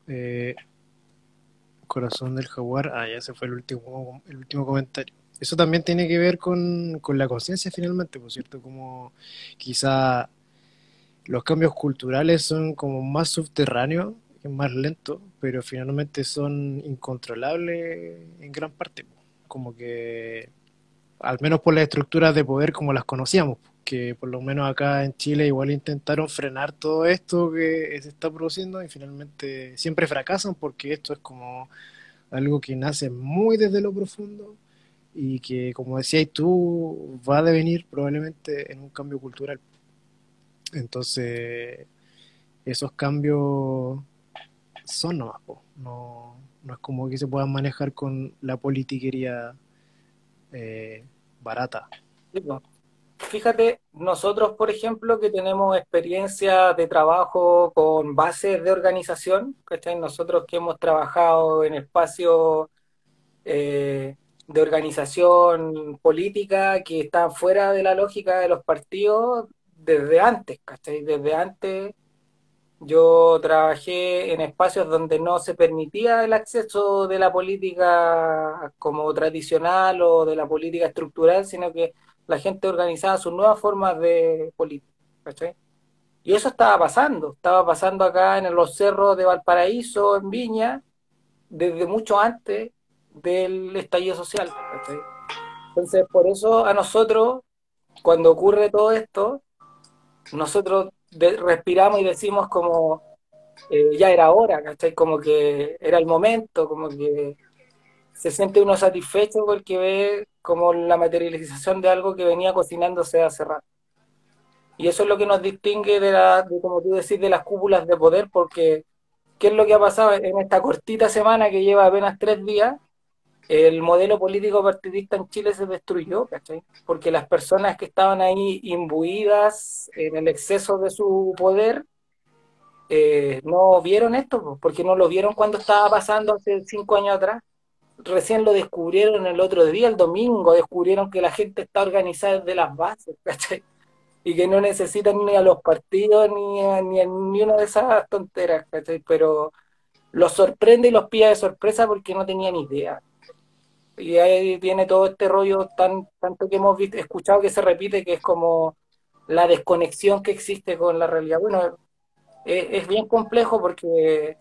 Speaker 1: Eh, Corazón del Jaguar. Ah, ya se fue el último, el último comentario. Eso también tiene que ver con, la conciencia finalmente, por cierto, como quizá los cambios culturales son como más subterráneos, más lentos, pero finalmente son incontrolables en gran parte. Como que, al menos por las estructuras de poder como las conocíamos, que por lo menos acá en Chile igual intentaron frenar todo esto que se está produciendo y finalmente siempre fracasan porque esto es como algo que nace muy desde lo profundo y que, como decías tú, va a devenir probablemente en un cambio cultural. Entonces, esos cambios son nomás, no, no es como que se puedan manejar con la politiquería eh, barata
Speaker 2: fíjate, nosotros, por ejemplo, que tenemos experiencia de trabajo con bases de organización, ¿cachai? Nosotros que hemos trabajado en espacios eh, de organización política que están fuera de la lógica de los partidos desde antes, ¿cachai? Desde antes yo trabajé en espacios donde no se permitía el acceso de la política como tradicional o de la política estructural, sino que la gente organizaba sus nuevas formas de política. Y eso estaba pasando, estaba pasando acá en los cerros de Valparaíso, en Viña, desde mucho antes, del estallido social. Entonces, por eso a nosotros, cuando ocurre todo esto, nosotros respiramos y decimos como, eh, ya era hora, ¿cachai? Como que era el momento, como que se siente uno satisfecho porque ve como la materialización de algo que venía cocinándose hace rato. Y eso es lo que nos distingue de, la, como tú decís, de las cúpulas de poder, porque ¿qué es lo que ha pasado en esta cortita semana que lleva apenas tres días? El modelo político partidista en Chile se destruyó, ¿cachai? Porque las personas que estaban ahí imbuidas en el exceso de su poder eh, no vieron esto, porque no lo vieron cuando estaba pasando hace cinco años atrás. Recién lo descubrieron el otro día, el domingo, descubrieron que la gente está organizada desde las bases, *laughs* ¿cachai? y que no necesitan ni a los partidos ni a, ni, ni una de esas tonteras, ¿cachai? Pero los sorprende y los pilla de sorpresa porque no tenían idea. Y ahí viene todo este rollo tan tanto que hemos escuchado que se repite, que es como la desconexión que existe con la realidad. Bueno, es, bien complejo porque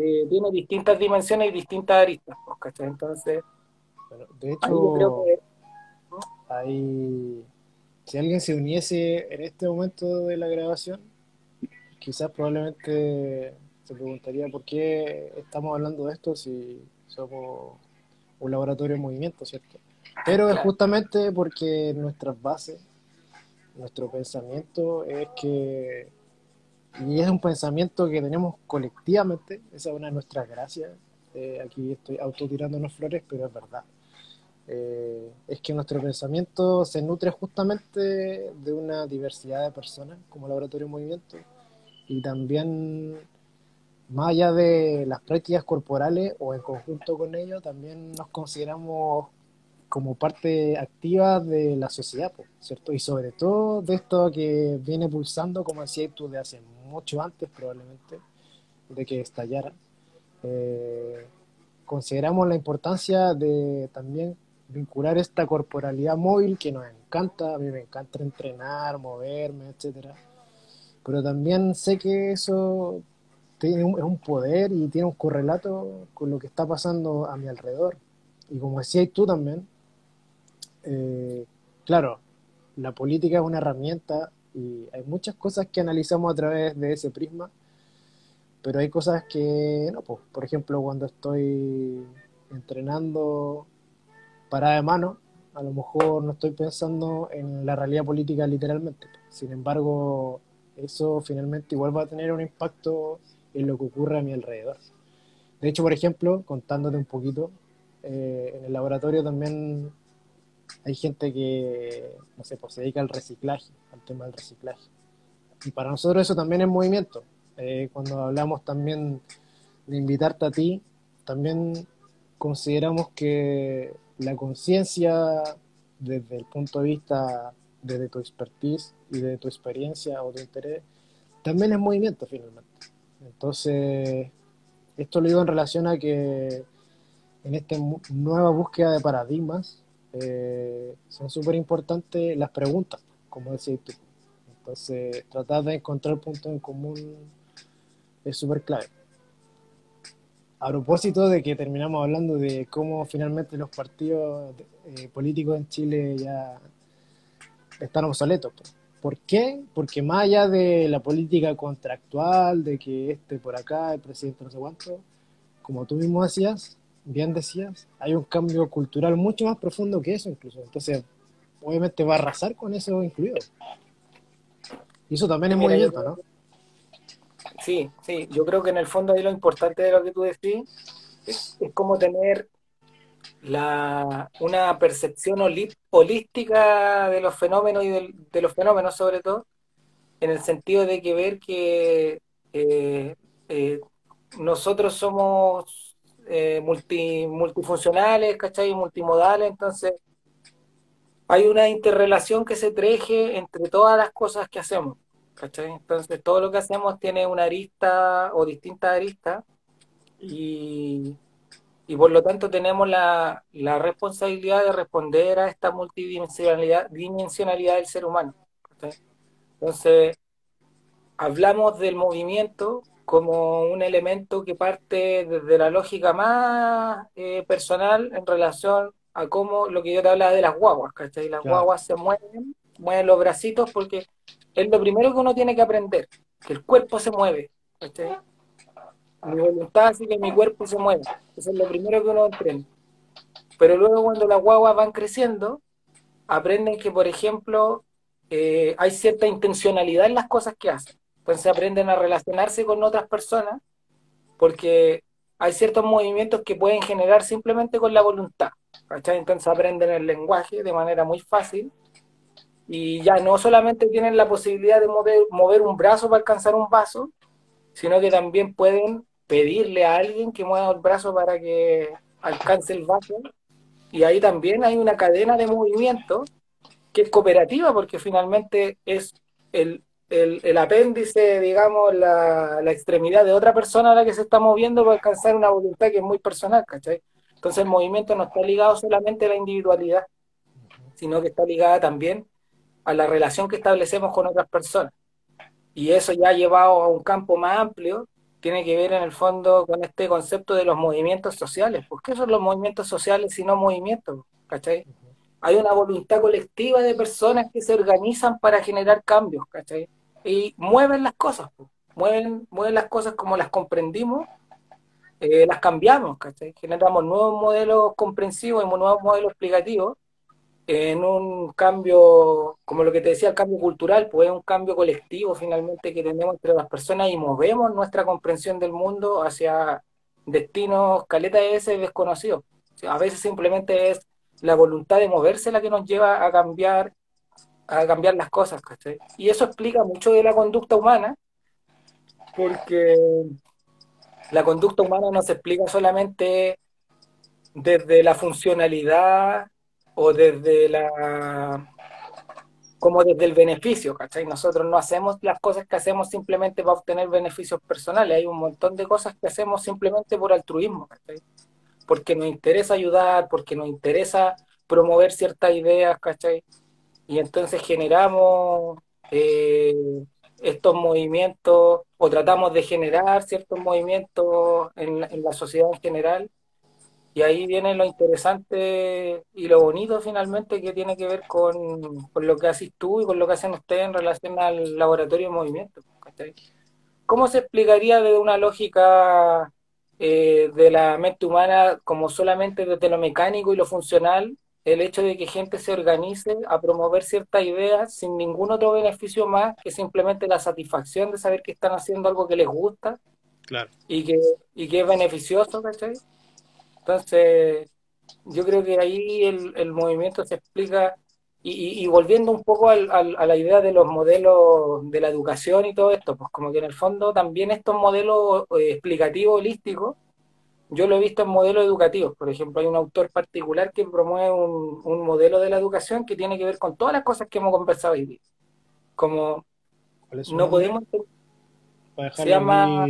Speaker 2: eh, tiene distintas dimensiones y distintas aristas, ¿cachai? Entonces,
Speaker 1: de hecho, creo que, hay si alguien se uniese en este momento de la grabación, quizás probablemente se preguntaría por qué estamos hablando de esto si somos un laboratorio de movimiento, ¿cierto? Pero es justamente porque nuestras bases, nuestro pensamiento es que, y es un pensamiento que tenemos colectivamente, esa es una de nuestras gracias, eh, aquí estoy autotirándonos flores, pero es verdad eh, es que nuestro pensamiento se nutre justamente de una diversidad de personas como laboratorio movimiento y también más allá de las prácticas corporales o en conjunto con ello, también nos consideramos como parte activa de la sociedad, ¿cierto? Y sobre todo de esto que viene pulsando, como decía tú, de hace mucho antes probablemente, de que estallara. Eh, consideramos la importancia de también vincular esta corporalidad móvil que nos encanta, a mí me encanta entrenar, moverme, etcétera. Pero también sé que eso tiene un, es un poder y tiene un correlato con lo que está pasando a mi alrededor. Y como decías tú también, eh, claro, la política es una herramienta y hay muchas cosas que analizamos a través de ese prisma, pero hay cosas que no, pues, por ejemplo, cuando estoy entrenando parada de mano, a lo mejor no estoy pensando en la realidad política literalmente. Sin embargo, eso finalmente igual va a tener un impacto en lo que ocurre a mi alrededor. De hecho, por ejemplo, contándote un poquito, eh, en el laboratorio también hay gente que, no sé, pues se dedica al reciclaje, al tema del reciclaje. Y para nosotros eso también es movimiento. Eh, cuando hablamos también de invitarte a ti, también consideramos que la conciencia desde el punto de vista desde tu expertise y de tu experiencia o tu interés, también es movimiento finalmente. Entonces, esto lo digo en relación a que en esta nueva búsqueda de paradigmas eh, son súper importantes las preguntas, como decís tú. Entonces, tratar de encontrar puntos en común es súper clave a propósito de que terminamos hablando de cómo finalmente los partidos eh, políticos en Chile ya están obsoletos. ¿Por qué? Porque más allá de la política contractual, de que este por acá, el presidente no sé cuánto, como tú mismo decías, bien decías, hay un cambio cultural mucho más profundo que eso incluso. Entonces, obviamente va a arrasar con eso incluido. Y eso también es movimiento, ¿no?
Speaker 2: Sí, sí, yo creo que en el fondo ahí lo importante de lo que tú decís es, como tener la, una percepción holística de los fenómenos y de, los fenómenos sobre todo, en el sentido de que ver que eh, eh, nosotros somos eh, multi, multifuncionales, ¿cachai? Multimodales, entonces hay una interrelación que se treje entre todas las cosas que hacemos. Entonces todo lo que hacemos tiene una arista o distintas aristas y, por lo tanto tenemos la, responsabilidad de responder a esta multidimensionalidad dimensionalidad del ser humano. Entonces, hablamos del movimiento como un elemento que parte desde la lógica más eh, personal en relación a cómo lo que yo te hablaba de las guaguas, ¿cachai? Las guaguas se mueven, mueven los bracitos porque es lo primero que uno tiene que aprender, que el cuerpo se mueve, ¿cachai? Mi voluntad hace que mi cuerpo se mueva, eso es lo primero que uno aprende. Pero luego cuando las guaguas van creciendo, aprenden que, por ejemplo, eh, hay cierta intencionalidad en las cosas que hacen. Entonces aprenden a relacionarse con otras personas porque hay ciertos movimientos que pueden generar simplemente con la voluntad. Entonces aprenden el lenguaje de manera muy fácil y ya no solamente tienen la posibilidad de mover, mover un brazo para alcanzar un vaso, sino que también pueden pedirle a alguien que mueva el brazo para que alcance el vaso. Y ahí también hay una cadena de movimientos que es cooperativa, porque finalmente es el, el, apéndice, digamos, la, la, extremidad de otra persona a la que se está moviendo para alcanzar una voluntad que es muy personal, ¿cachai? Entonces el movimiento no está ligado solamente a la individualidad, sino que está ligada también a la relación que establecemos con otras personas. Y eso ya llevado a un campo más amplio, tiene que ver en el fondo con este concepto de los movimientos sociales. ¿Por qué son los movimientos sociales si no movimientos? ¿Cachai? Hay una voluntad colectiva de personas que se organizan para generar cambios, ¿cachai? Y mueven las cosas, mueven, mueven las cosas como las comprendimos, eh, las cambiamos, ¿cachai? Generamos nuevos modelos comprensivos y nuevos modelos explicativos en un cambio, como lo que te decía, el cambio cultural, pues es un cambio colectivo finalmente que tenemos entre las personas y movemos nuestra comprensión del mundo hacia destinos caleta de ese desconocidos. A veces simplemente es la voluntad de moverse la que nos lleva a cambiar, a cambiar las cosas, Y eso explica mucho de la conducta humana, porque la conducta humana no se explica solamente desde la funcionalidad o desde la como desde el beneficio, ¿cachai? Nosotros no hacemos las cosas que hacemos simplemente para obtener beneficios personales, hay un montón de cosas que hacemos simplemente por altruismo, ¿cachai? Porque nos interesa ayudar, porque nos interesa promover ciertas ideas, ¿cachai? Y entonces generamos eh, estos movimientos o tratamos de generar ciertos movimientos en, en la sociedad en general y ahí viene lo interesante y lo bonito finalmente que tiene que ver con, lo que haces tú y con lo que hacen ustedes en relación al laboratorio de movimiento. ¿Cómo se explicaría de una lógica eh, de la mente humana como solamente desde lo mecánico y lo funcional el hecho de que gente se organice a promover ciertas ideas sin ningún otro beneficio más que simplemente la satisfacción de saber que están haciendo algo que les gusta
Speaker 1: claro.
Speaker 2: y, que, y que es beneficioso, ¿cachai? Entonces, yo creo que ahí el, movimiento se explica, y, volviendo un poco al, a la idea de los modelos de la educación y todo esto, pues como que en el fondo también estos modelos eh, explicativos, holísticos, yo lo he visto en modelos educativos. Por ejemplo, hay un autor particular que promueve un, modelo de la educación que tiene que ver con todas las cosas que hemos conversado hoy día. Como no podemos...
Speaker 1: se llama...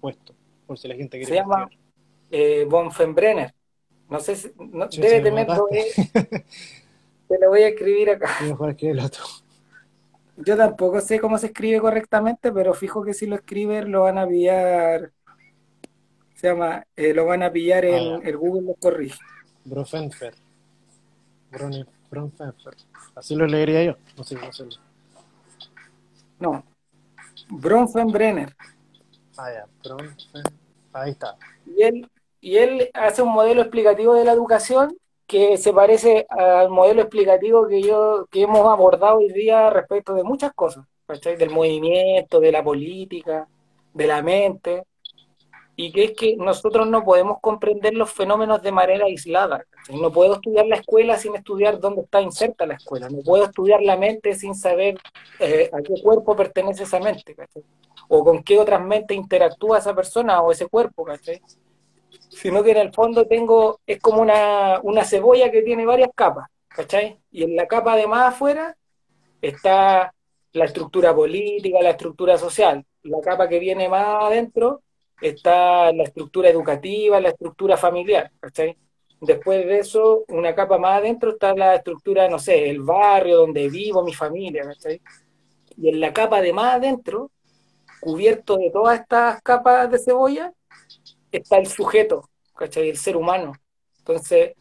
Speaker 1: puesto, por si la gente quiere... Se llama
Speaker 2: eh, von Fembrenner. No sé si debe tener *laughs* Te lo voy a escribir acá.
Speaker 1: Mejor otro.
Speaker 2: Yo tampoco sé cómo se escribe correctamente, pero fijo que si lo escribe lo van a pillar. Se llama, eh, lo van a pillar en ah, el Google lo corrige.
Speaker 1: Brofenfer. Bronfenfer. Así lo leería yo. No sé cómo se
Speaker 2: No. Bronfenbrenner.
Speaker 1: Ah, ya. Bronfen... Ahí está.
Speaker 2: Y él y él hace un modelo explicativo de la educación que se parece al modelo explicativo que yo que hemos abordado hoy día respecto de muchas cosas, del movimiento, de la política, de la mente, y que es que nosotros no podemos comprender los fenómenos de manera aislada. No puedo estudiar la escuela sin estudiar dónde está inserta la escuela, no puedo estudiar la mente sin saber eh, a qué cuerpo pertenece esa mente, o con qué otras mentes interactúa esa persona o ese cuerpo. ¿cachai? sino que en el fondo tengo, es como una, una cebolla que tiene varias capas, ¿cachai? Y en la capa de más afuera está la estructura política, la estructura social. La capa que viene más adentro está la estructura educativa, la estructura familiar. Después de eso, una capa más adentro está la estructura, no sé, el barrio donde vivo, mi familia. Y en la capa de más adentro cubierto de todas estas capas de cebolla está el sujeto. El ser humano. Entonces,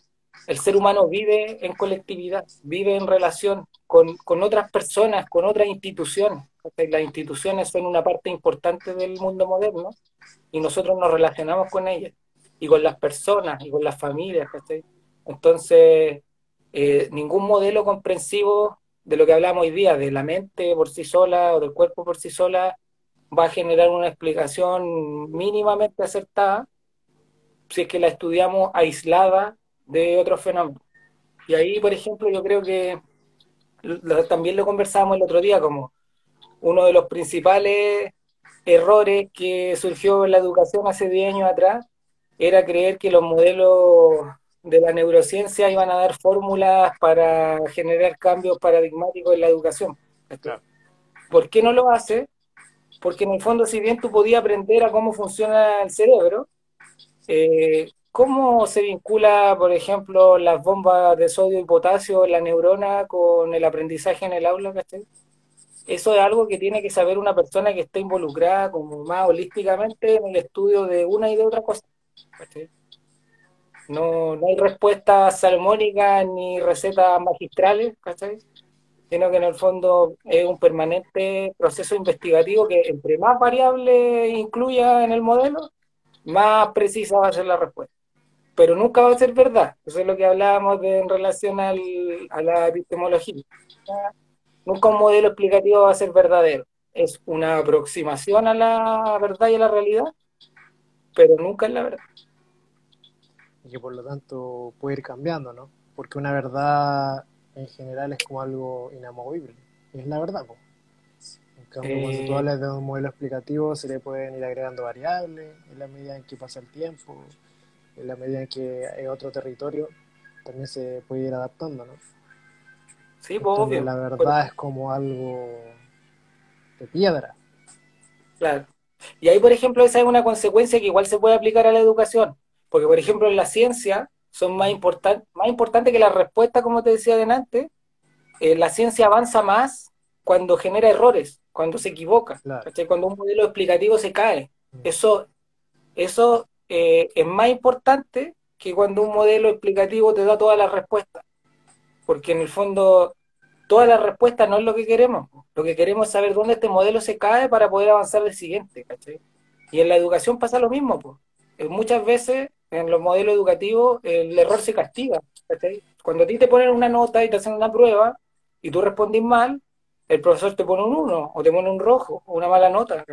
Speaker 2: el ser humano vive en colectividad, vive en relación con, con otras personas, con otras instituciones. Las instituciones son una parte importante del mundo moderno y nosotros nos relacionamos con ellas y con las personas y con las familias. Entonces, eh, ningún modelo comprensivo de lo que hablamos hoy día, de la mente por sí sola o del cuerpo por sí sola, va a generar una explicación mínimamente acertada si es que la estudiamos aislada de otros fenómenos. Y ahí, por ejemplo, yo creo que también lo conversábamos el otro día, como uno de los principales errores que surgió en la educación hace 10 años atrás era creer que los modelos de la neurociencia iban a dar fórmulas para generar cambios paradigmáticos en la educación. ¿Por qué no lo hace? Porque en el fondo, si bien tú podías aprender a cómo funciona el cerebro, eh, ¿cómo se vincula, por ejemplo, las bombas de sodio y potasio en la neurona con el aprendizaje en el aula? Eso es algo que tiene que saber una persona que esté involucrada como más holísticamente en el estudio de una y de otra cosa. No, no hay respuestas salmónicas ni recetas magistrales, ¿cachai? Sino que en el fondo es un permanente proceso investigativo que entre más variables incluya en el modelo, más precisa va a ser la respuesta. Pero nunca va a ser verdad. Eso es lo que hablábamos de, en relación al, a la epistemología. Nunca un modelo explicativo va a ser verdadero. Es una aproximación a la verdad y a la realidad, pero nunca es la verdad
Speaker 1: y que por lo tanto puede ir cambiando, ¿no? Porque una verdad en general es como algo inamovible, es la verdad, En cambio, cuando tú eh. hablas de un modelo explicativo, se le pueden ir agregando variables en la medida en que pasa el tiempo, en la medida en que hay otro territorio, también se puede ir adaptando, ¿no?
Speaker 2: Sí, pues,
Speaker 1: La verdad es como algo de piedra.
Speaker 2: Claro. Y ahí, por ejemplo, esa es una consecuencia que igual se puede aplicar a la educación. Porque, por ejemplo, en la ciencia son más, importantes más importantes que la respuesta, como te decía delante. Eh, la ciencia avanza más cuando genera errores, cuando se equivoca, cuando un modelo explicativo se cae. Mm. Eso, eso eh, es más importante que cuando un modelo explicativo te da todas las respuestas. Porque en el fondo, todas las respuestas no es lo que queremos. Lo que queremos es saber dónde este modelo se cae para poder avanzar al siguiente. Y en la educación pasa lo mismo. Pues. Muchas veces en los modelos educativos el error se castiga. Cuando a ti te ponen una nota y te hacen una prueba y tú respondes mal, el profesor te pone un 1 o te pone un rojo o una mala nota.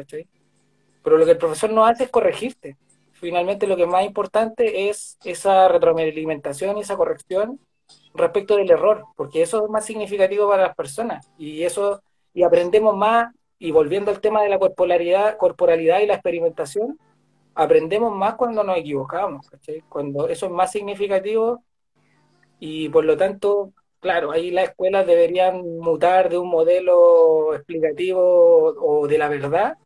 Speaker 2: Pero lo que el profesor no hace es corregirte. Finalmente lo que es más importante es esa retroalimentación y esa corrección respecto del error, porque eso es más significativo para las personas. Y eso y aprendemos más y volviendo al tema de la corporalidad, corporalidad y la experimentación, aprendemos más cuando nos equivocamos, Cuando eso es más significativo y por lo tanto, claro, ahí las escuelas deberían mutar de un modelo explicativo o de la verdad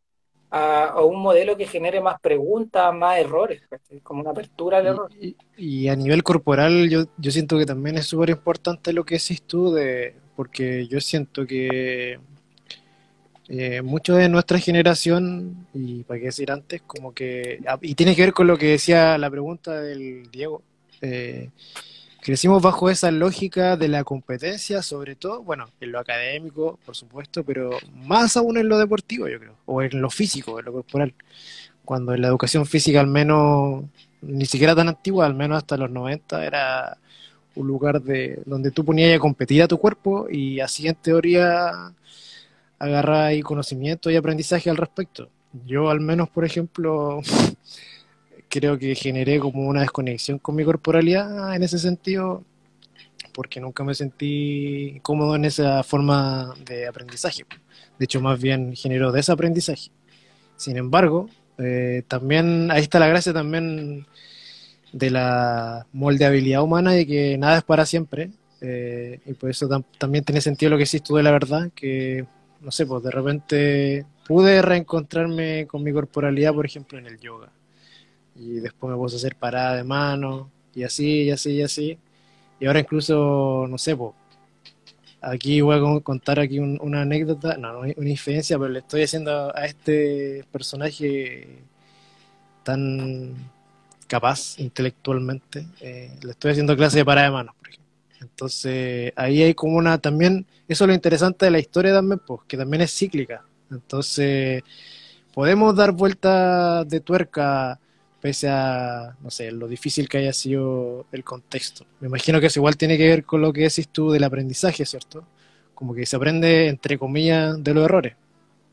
Speaker 2: a, un modelo que genere más preguntas, más errores, como una apertura al error.
Speaker 1: Y, a nivel corporal yo, yo siento que también es súper importante lo que decís tú, de, porque yo siento que eh, mucho de nuestra generación, y para qué decir antes, como que, ah, y tiene que ver con lo que decía la pregunta del Diego, eh, crecimos bajo esa lógica de la competencia, sobre todo, bueno, en lo académico, por supuesto, pero más aún en lo deportivo, yo creo, o en lo físico, en lo corporal, cuando en la educación física al menos, ni siquiera tan antigua, al menos hasta los 90, era un lugar de donde tú ponías a competir a tu cuerpo y así en teoría agarrar conocimiento y aprendizaje al respecto. Yo al menos, por ejemplo, *laughs* creo que generé como una desconexión con mi corporalidad en ese sentido, porque nunca me sentí cómodo en esa forma de aprendizaje. De hecho, más bien generó desaprendizaje. Sin embargo, eh, también ahí está la gracia también de la moldeabilidad humana y que nada es para siempre. Eh, y por eso también tiene sentido lo que hiciste tú de la verdad, que no sé, pues de repente pude reencontrarme con mi corporalidad, por ejemplo, en el yoga. Y después me puse a hacer parada de mano, y así, y así, y así. Y ahora incluso, no sé, pues, aquí voy a contar aquí una anécdota, no, una infidencia, pero le estoy haciendo a este personaje tan capaz intelectualmente, eh, le estoy haciendo clase de parada de manos, por ejemplo. Entonces, ahí hay como una también, eso es lo interesante de la historia también, pues, que también es cíclica. Entonces, podemos dar vuelta de tuerca pese a, no sé, lo difícil que haya sido el contexto. Me imagino que eso igual tiene que ver con lo que decís tú del aprendizaje, ¿cierto? Como que se aprende, entre comillas, de los errores.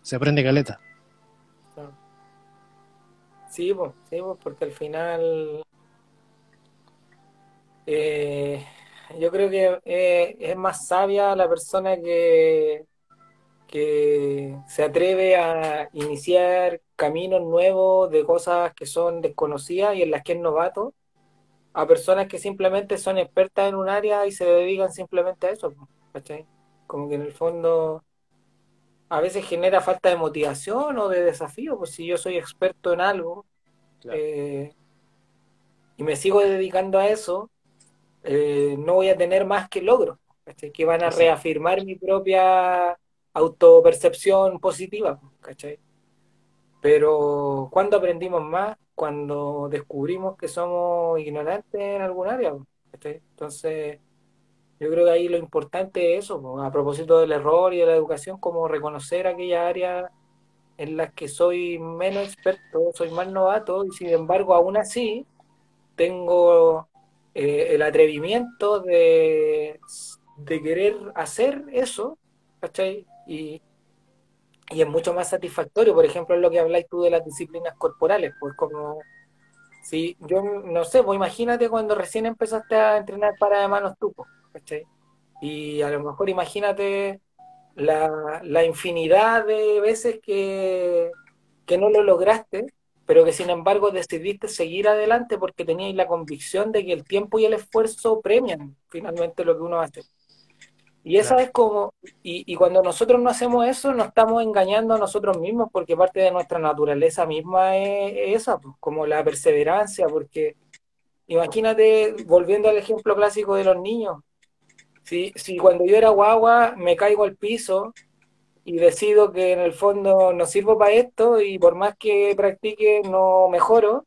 Speaker 1: Se aprende caleta.
Speaker 2: Sí, pues, sí, porque al final eh, yo creo que eh, es más sabia la persona que, que se atreve a iniciar caminos nuevos de cosas que son desconocidas y en las que es novato, a personas que simplemente son expertas en un área y se dedican simplemente a eso. Como que en el fondo a veces genera falta de motivación o de desafío, pues si yo soy experto en algo eh, y me sigo dedicando a eso, eh, no voy a tener más que logros, que van a reafirmar mi propia autopercepción positiva, ¿cachai? Pero ¿cuándo aprendimos más? Cuando descubrimos que somos ignorantes en algún área. Entonces, yo creo que ahí lo importante es eso, a propósito del error y de la educación, como reconocer aquella área en las que soy menos experto, soy más novato, y sin embargo, aún así, tengo eh, el atrevimiento de, de querer hacer eso, ¿cachai? Y, y es mucho más satisfactorio, por ejemplo, en lo que habláis tú de las disciplinas corporales, pues como, si yo no sé, pues imagínate cuando recién empezaste a entrenar para de manos tú, pues, Y a lo mejor imagínate la, la infinidad de veces que, que no lo lograste, pero que sin embargo decidiste seguir adelante porque teníais la convicción de que el tiempo y el esfuerzo premian finalmente lo que uno hace. Y esa es como, y, cuando nosotros no hacemos eso, nos estamos engañando a nosotros mismos porque parte de nuestra naturaleza misma es, esa, pues, como la perseverancia, porque imagínate, volviendo al ejemplo clásico de los niños, si, si cuando yo era guagua me caigo al piso y decido que en el fondo no sirvo para esto y por más que practique no mejoro,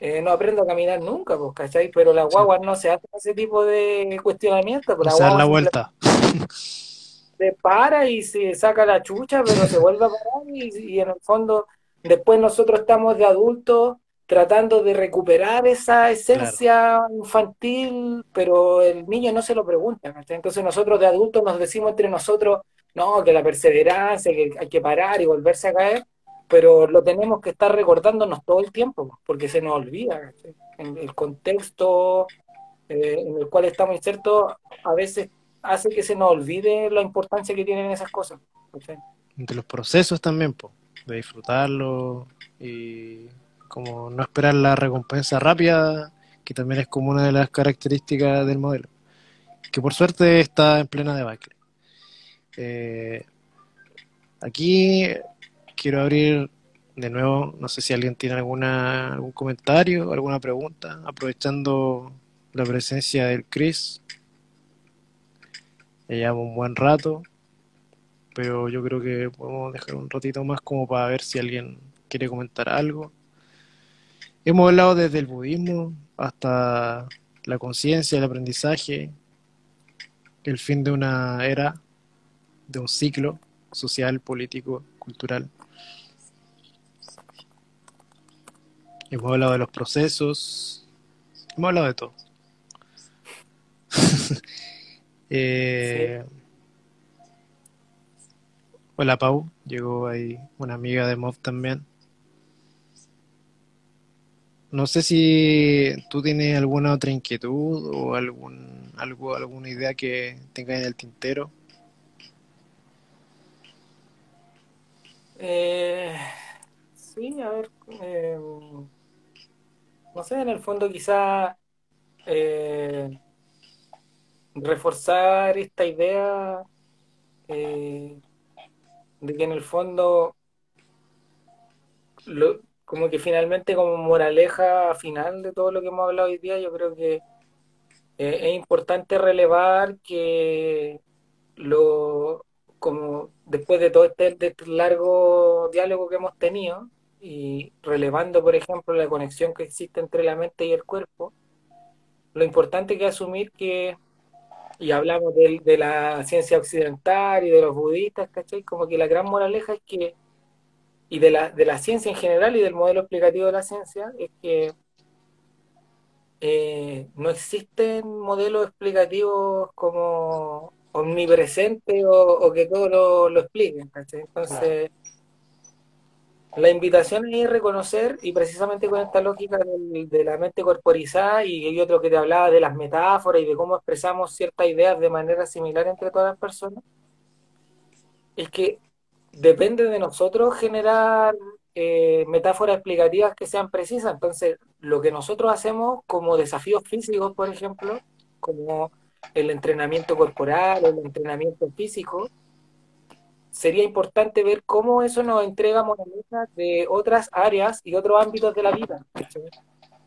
Speaker 2: eh, no aprendo a caminar nunca, pues, ¿cachai? Pero las guaguas no se hacen ese tipo de cuestionamiento.
Speaker 1: Pues, la, la vuelta.
Speaker 2: Se *laughs* para y se saca la chucha, pero se vuelve a parar y, en el fondo después nosotros estamos de adultos tratando de recuperar esa esencia infantil, pero el niño no se lo pregunta. Entonces nosotros de adultos nos decimos entre nosotros, no, que la perseverancia, que hay que parar y volverse a caer pero lo tenemos que estar recordándonos todo el tiempo, porque se nos olvida. En el contexto eh, en el cual estamos insertos, a veces hace que se nos olvide la importancia que tienen esas cosas.
Speaker 1: De los procesos también, de disfrutarlo y como no esperar la recompensa rápida, que también es como una de las características del modelo, que por suerte está en plena debacle. Eh, aquí quiero abrir de nuevo, no sé si alguien tiene alguna, algún comentario, alguna pregunta, aprovechando la presencia del Chris. Ya llevamos un buen rato, pero yo creo que podemos dejar un ratito más como para ver si alguien quiere comentar algo. Hemos hablado desde el budismo hasta la conciencia, el aprendizaje, el fin de una era, de un ciclo social, político, cultural. Hemos hablado de los procesos. Hemos hablado de todo. *laughs* Eh, hola Pau, llegó ahí una amiga de MOV también. No sé si tú tienes alguna otra inquietud o algún, algo, alguna idea que tengas en el tintero.
Speaker 2: Eh, sí, a ver. Eh, no sé, en el fondo quizá eh, reforzar esta idea eh, de que en el fondo, como que finalmente como moraleja final de todo lo que hemos hablado hoy día, yo creo que eh, es importante relevar que lo, como después de todo este, este largo diálogo que hemos tenido, y relevando, por ejemplo, la conexión que existe entre la mente y el cuerpo, lo importante que asumir que, y hablamos de, de, la ciencia occidental y de los budistas, ¿cachai? Como que la gran moraleja es que, y de la, de la ciencia en general y del modelo explicativo de la ciencia, es que eh, no existen modelos explicativos como omnipresentes o, que todo lo, lo expliquen, ¿cachai? Entonces... La invitación es reconocer, y precisamente con esta lógica de, la mente corporizada, y hay otro que te hablaba de las metáforas y de cómo expresamos ciertas ideas de manera similar entre todas las personas, es que depende de nosotros generar eh, metáforas explicativas que sean precisas. Entonces, lo que nosotros hacemos como desafíos físicos, por ejemplo, como el entrenamiento corporal, el entrenamiento físico, sería importante ver cómo eso nos entrega moralejas de otras áreas y otros ámbitos de la vida.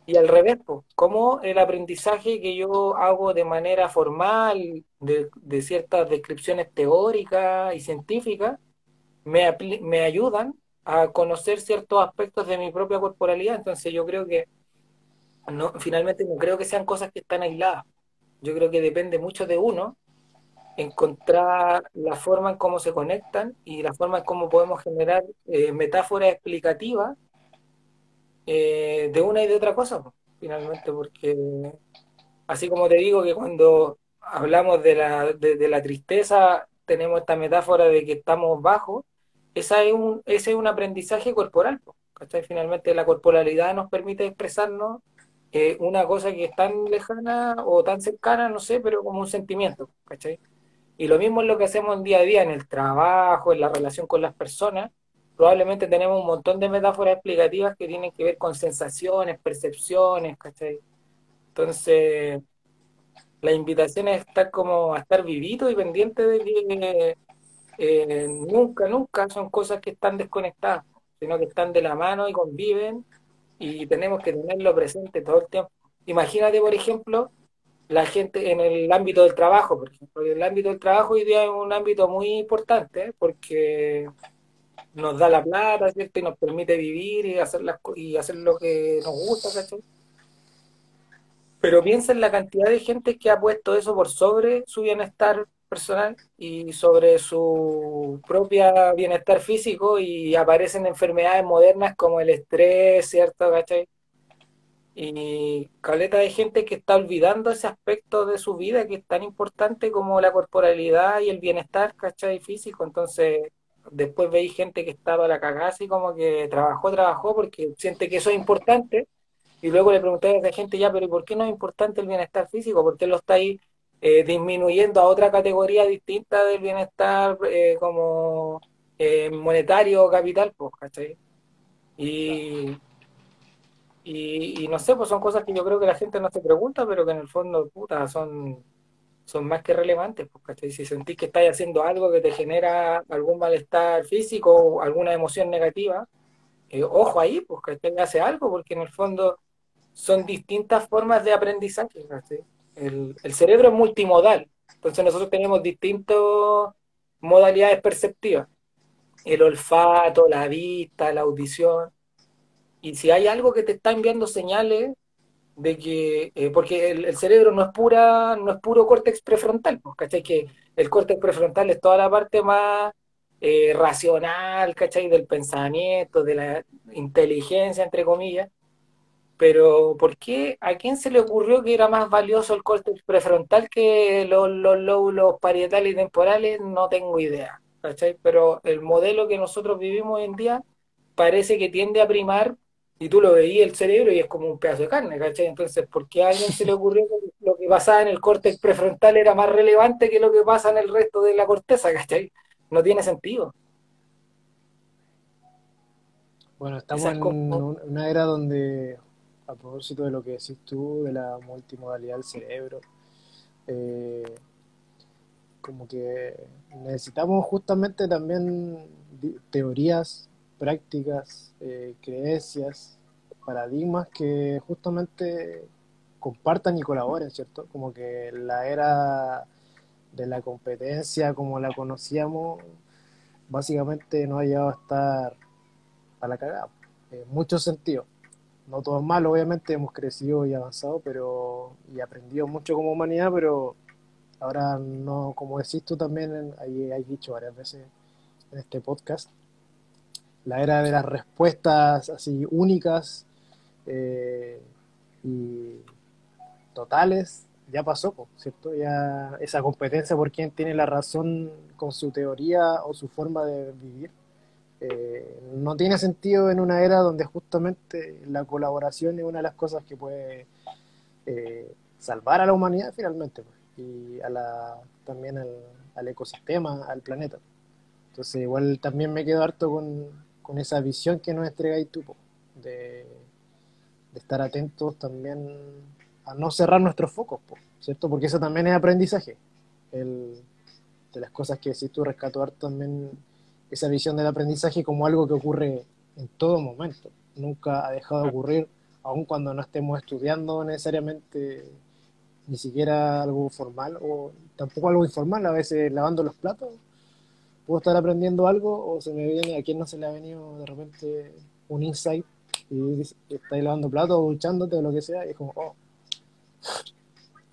Speaker 2: Y al revés, cómo el aprendizaje que yo hago de manera formal, de, ciertas descripciones teóricas y científicas, me, me ayudan a conocer ciertos aspectos de mi propia corporalidad. Entonces yo creo que no, finalmente no creo que sean cosas que están aisladas. Yo creo que depende mucho de uno encontrar la forma en cómo se conectan y la forma en cómo podemos generar eh, metáforas explicativas eh, de una y de otra cosa, finalmente, porque así como te digo que cuando hablamos de la, de, la tristeza tenemos esta metáfora de que estamos bajos, esa es un, ese es un aprendizaje corporal, ¿cachai? Finalmente la corporalidad nos permite expresarnos eh, una cosa que es tan lejana o tan cercana, no sé, pero como un sentimiento, ¿cachai? Y lo mismo es lo que hacemos en día a día, en el trabajo, en la relación con las personas. Probablemente tenemos un montón de metáforas explicativas que tienen que ver con sensaciones, percepciones, ¿cachai? Entonces, la invitación es estar como a estar vivito y pendiente de que eh, nunca, nunca son cosas que están desconectadas, sino que están de la mano y conviven y tenemos que tenerlo presente todo el tiempo. Imagínate, por ejemplo, la gente en el ámbito del trabajo, por ejemplo. El ámbito del trabajo hoy día es un ámbito muy importante ¿eh? porque nos da la plata, ¿cierto? Y nos permite vivir y hacer, las, y hacer lo que nos gusta, ¿cachai? Pero piensa en la cantidad de gente que ha puesto eso por sobre su bienestar personal y sobre su propia bienestar físico y aparecen enfermedades modernas como el estrés, ¿cierto? ¿cachai? Y caleta de gente que está olvidando ese aspecto de su vida que es tan importante como la corporalidad y el bienestar, ¿cachai? Físico. Entonces, después veis gente que estaba a la cagada así como que trabajó, trabajó porque siente que eso es importante. Y luego le pregunté a esa gente, ya, pero ¿por qué no es importante el bienestar físico? ¿Por qué lo estáis eh, disminuyendo a otra categoría distinta del bienestar eh, como eh, monetario o capital? Pues, ¿cachai? Y y, no sé, pues son cosas que yo creo que la gente no se pregunta, pero que en el fondo, puta, son, son más que relevantes. Porque si sentís que estás haciendo algo que te genera algún malestar físico o alguna emoción negativa, eh, ojo ahí, pues que hace algo, porque en el fondo son distintas formas de aprendizaje. El, el cerebro es multimodal, entonces nosotros tenemos distintas modalidades perceptivas. El olfato, la vista, la audición. Y si hay algo que te está enviando señales de que, eh, porque el, cerebro no es pura, no es puro córtex prefrontal, pues, ¿cachai? Que el córtex prefrontal es toda la parte más eh, racional, ¿cachai? Del pensamiento, de la inteligencia, entre comillas. Pero, ¿por qué? ¿A quién se le ocurrió que era más valioso el córtex prefrontal que los, los lóbulos parietales y temporales? No tengo idea, ¿cachai? Pero el modelo que nosotros vivimos hoy en día parece que tiende a primar y tú lo veías el cerebro y es como un pedazo de carne, ¿cachai? Entonces, ¿por qué a alguien se le ocurrió que lo que pasaba en el córtex prefrontal era más relevante que lo que pasa en el resto de la corteza, ¿cachai? No tiene sentido.
Speaker 1: Bueno, estamos en una era donde, a propósito de lo que decís tú, de la multimodalidad del cerebro, eh, como que necesitamos justamente también teorías prácticas, eh, creencias, paradigmas que justamente compartan y colaboren, ¿cierto? Como que la era de la competencia como la conocíamos, básicamente nos ha llevado a estar a la cagada, en muchos sentidos. No todo es malo, obviamente, hemos crecido y avanzado, pero y aprendido mucho como humanidad, pero ahora no, como decís tú también, ahí hay dicho varias veces en este podcast, la era de las respuestas así únicas eh, y totales ya pasó, ¿cierto? Ya esa competencia por quién tiene la razón con su teoría o su forma de vivir eh, no tiene sentido en una era donde justamente la colaboración es una de las cosas que puede eh, salvar a la humanidad finalmente pues, y a la, también al, ecosistema, al planeta. Entonces igual también me quedo harto con, con esa visión que nos entregáis tú, de, de estar atentos también a no cerrar nuestros focos, ¿cierto? Porque eso también es aprendizaje. El, de las cosas que decís tú, rescato harto también esa visión del aprendizaje como algo que ocurre en todo momento. Nunca ha dejado de ocurrir, aun cuando no estemos estudiando necesariamente ni siquiera algo formal o tampoco algo informal, a veces lavando los platos. Puedo estar aprendiendo algo o se me viene, a quien no se le ha venido de repente un insight y estáis lavando platos o duchándote o lo que sea y es como, oh,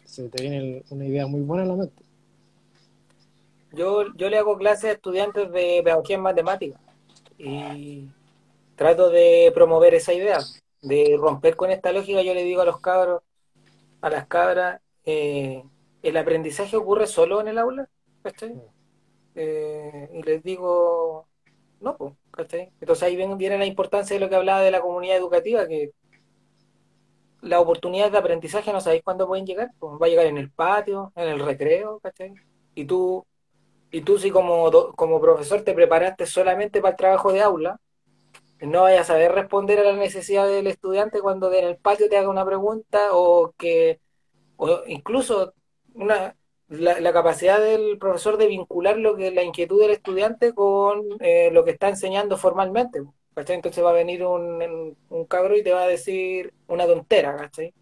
Speaker 1: se te viene una idea muy buena en la mente.
Speaker 2: Yo, yo le hago clases a estudiantes de pedagogía en matemáticas y trato de promover esa idea, de romper con esta lógica. Yo le digo a los cabros, a las cabras, eh, ¿el aprendizaje ocurre solo en el aula? Eh, y les digo, no, pues, Entonces ahí viene la importancia de lo que hablaba de la comunidad educativa, que las oportunidades de aprendizaje no sabéis cuándo pueden llegar, pues va a llegar en el patio, en el recreo, ¿cachai? Y tú y tú si como, como profesor te preparaste solamente para el trabajo de aula, no vayas a saber responder a la necesidad del estudiante cuando en el patio te haga una pregunta o que o incluso una, la, capacidad del profesor de vincular lo que la inquietud del estudiante con eh, lo que está enseñando formalmente. Entonces va a venir un, un cabro y te va a decir una tontera, ¿cachai?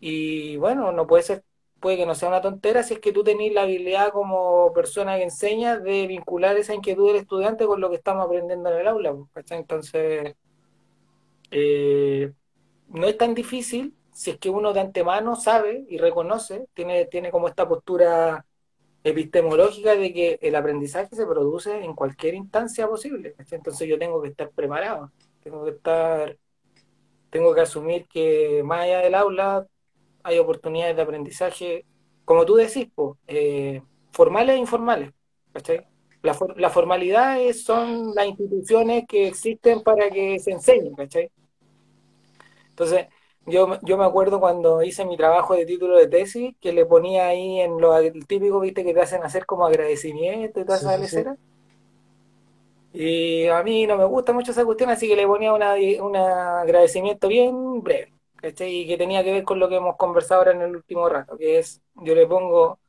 Speaker 2: Y bueno, no puede ser puede que no sea una tontera si es que tú tenés la habilidad como persona que enseña de vincular esa inquietud del estudiante con lo que estamos aprendiendo en el aula. Entonces, eh, no es tan difícil si es que uno de antemano sabe y reconoce, tiene, tiene como esta postura epistemológica de que el aprendizaje se produce en cualquier instancia posible. Entonces yo tengo que estar preparado, tengo que estar, tengo que asumir que más allá del aula hay oportunidades de aprendizaje, como tú decís, eh, formales e informales. La, la, formalidad son las instituciones que existen para que se enseñen. Entonces, yo, yo me acuerdo cuando hice mi trabajo de título de tesis, que le ponía ahí en lo típico, viste, que te hacen hacer como agradecimiento y todas esas Y a mí no me gusta mucho esa cuestión, así que le ponía un agradecimiento bien breve. Y que tenía que ver con lo que hemos conversado ahora en el último rato, que es, yo le pongo,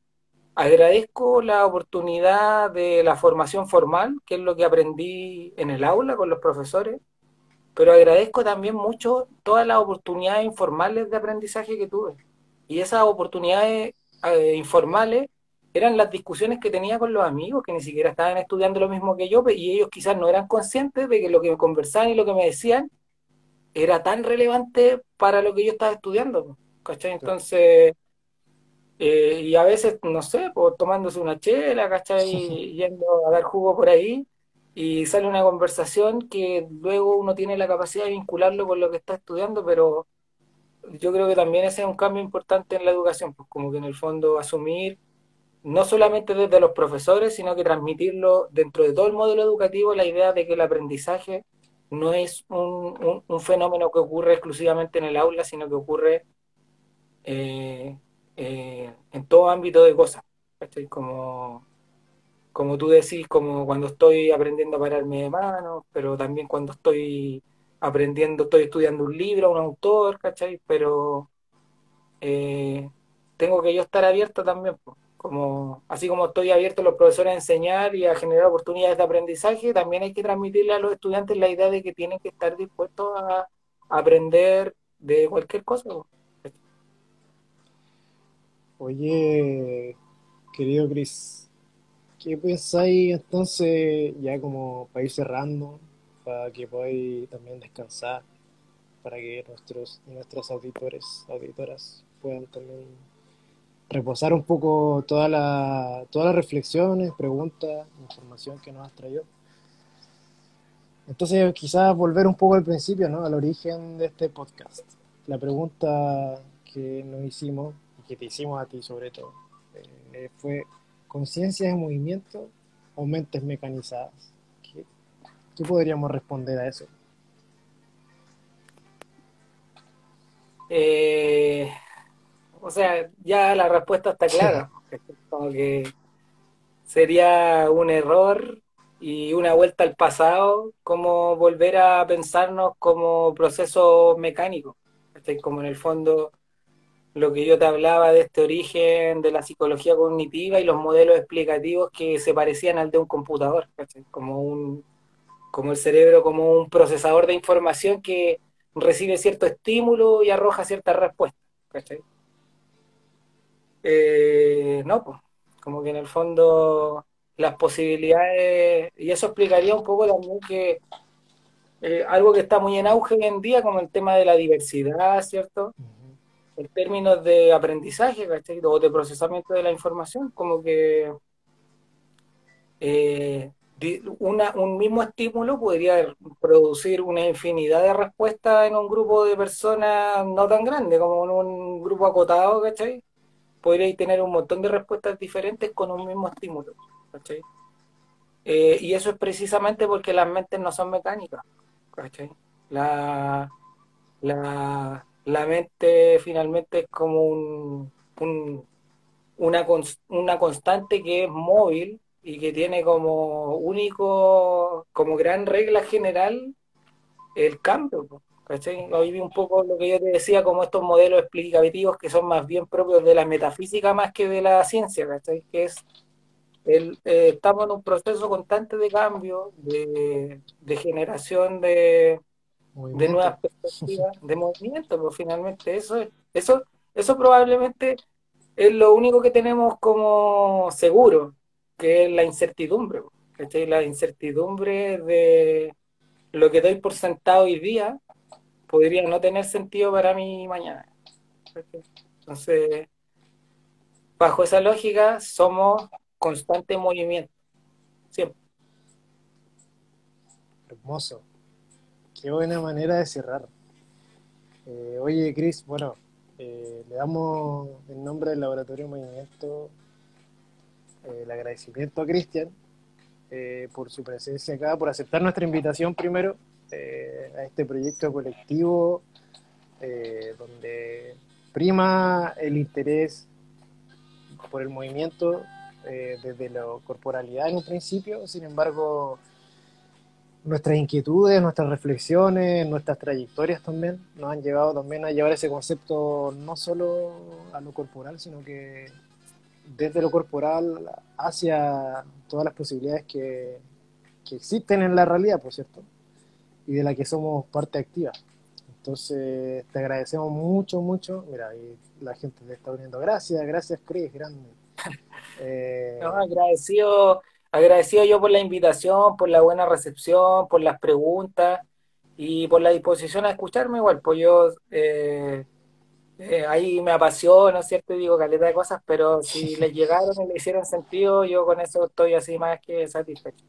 Speaker 2: agradezco la oportunidad de la formación formal, que es lo que aprendí en el aula con los profesores, pero agradezco también mucho todas las oportunidades informales de aprendizaje que tuve. Y esas oportunidades eh, informales eran las discusiones que tenía con los amigos que ni siquiera estaban estudiando lo mismo que yo y ellos quizás no eran conscientes de que lo que me conversaban y lo que me decían era tan relevante para lo que yo estaba estudiando, ¿cachai? Entonces, eh, y a veces, no sé, pues, tomándose una chela, ¿cachai? *laughs* Yendo a dar jugo por ahí, y sale una conversación que luego uno tiene la capacidad de vincularlo con lo que está estudiando, pero yo creo que también ese es un cambio importante en la educación, pues como que en el fondo asumir, no solamente desde los profesores, sino que transmitirlo dentro de todo el modelo educativo, la idea de que el aprendizaje no es un, fenómeno que ocurre exclusivamente en el aula, sino que ocurre eh, eh, en todo ámbito de cosas. Estoy como, como tú decís, como cuando estoy aprendiendo a pararme de manos, pero también cuando estoy aprendiendo, estoy estudiando un libro, un autor, ¿cachai? Pero eh, tengo que yo estar abierto también. Como así como estoy abierto a los profesores a enseñar y a generar oportunidades de aprendizaje, también hay que transmitirle a los estudiantes la idea de que tienen que estar dispuestos a aprender de cualquier cosa.
Speaker 1: Oye, querido Chris, ¿qué pensáis entonces, ya como para ir cerrando, para que podáis también descansar, para que nuestros nuestros auditores, auditoras puedan también reposar un poco toda la, todas las reflexiones, preguntas, información que nos has traído? Entonces, quizás volver un poco al principio, ¿no? Al origen de este podcast. La pregunta que nos hicimos, y que te hicimos a ti sobre todo, eh, fue conciencia de movimiento o mentes mecanizadas. ¿Qué, ¿Qué, podríamos responder a eso?
Speaker 2: Eh, o sea, ya la respuesta está clara. Como que sería un error y una vuelta al pasado, como volver a pensarnos como proceso mecánico. Como en el fondo lo que yo te hablaba de este origen de la psicología cognitiva y los modelos explicativos que se parecían al de un computador, como un como el cerebro como un procesador de información que recibe cierto estímulo y arroja cierta respuesta. Eh, no, pues, como que en el fondo las posibilidades, y eso explicaría un poco también que eh, algo que está muy en auge hoy en día, como el tema de la diversidad, ¿cierto? En términos de aprendizaje, O de procesamiento de la información, como que eh, un mismo estímulo podría producir una infinidad de respuestas en un grupo de personas no tan grande, como en un grupo acotado, ¿cachai? Podría tener un montón de respuestas diferentes con un mismo estímulo. Eh, y eso es precisamente porque las mentes no son mecánicas, La, la, la mente finalmente es como un, una, una constante que es móvil y que tiene como único, como gran regla general el cambio. Hoy vi un poco lo que yo te decía, como estos modelos explicativos que son más bien propios de la metafísica más que de la ciencia, que es el, eh, estamos en un proceso constante de cambio, de, generación de, de, nuevas perspectivas, *laughs* de movimiento, pero finalmente eso, eso, eso probablemente es lo único que tenemos como seguro, que es la incertidumbre. La incertidumbre de lo que doy por sentado hoy día podría no tener sentido para mí mañana. Entonces, bajo esa lógica, somos constante movimiento. Siempre.
Speaker 1: Hermoso. Qué buena manera de cerrar. Eh, oye, Cris, bueno, eh, le damos en nombre del Laboratorio Movimiento eh, el agradecimiento a Cristian por su presencia acá, por aceptar nuestra invitación primero a este proyecto colectivo donde prima el interés por el movimiento desde la corporalidad en un principio, sin embargo, nuestras inquietudes, nuestras reflexiones, nuestras trayectorias también nos han llevado también a llevar ese concepto no solo a lo corporal, sino que desde lo corporal hacia todas las posibilidades que, que existen en la realidad, por cierto, y de la que somos parte activa. Entonces, te agradecemos mucho, mucho. Mira, y la gente te está uniendo. Gracias, gracias, Chris, grande. *laughs*
Speaker 2: Eh, agradecido, agradecido yo por la invitación, por la buena recepción, por las preguntas y por la disposición a escucharme igual, pues yo eh, eh, ahí me apasiono, ¿cierto? Y digo caleta de cosas, pero si les llegaron y le hicieron sentido, yo con eso estoy así más que satisfecho.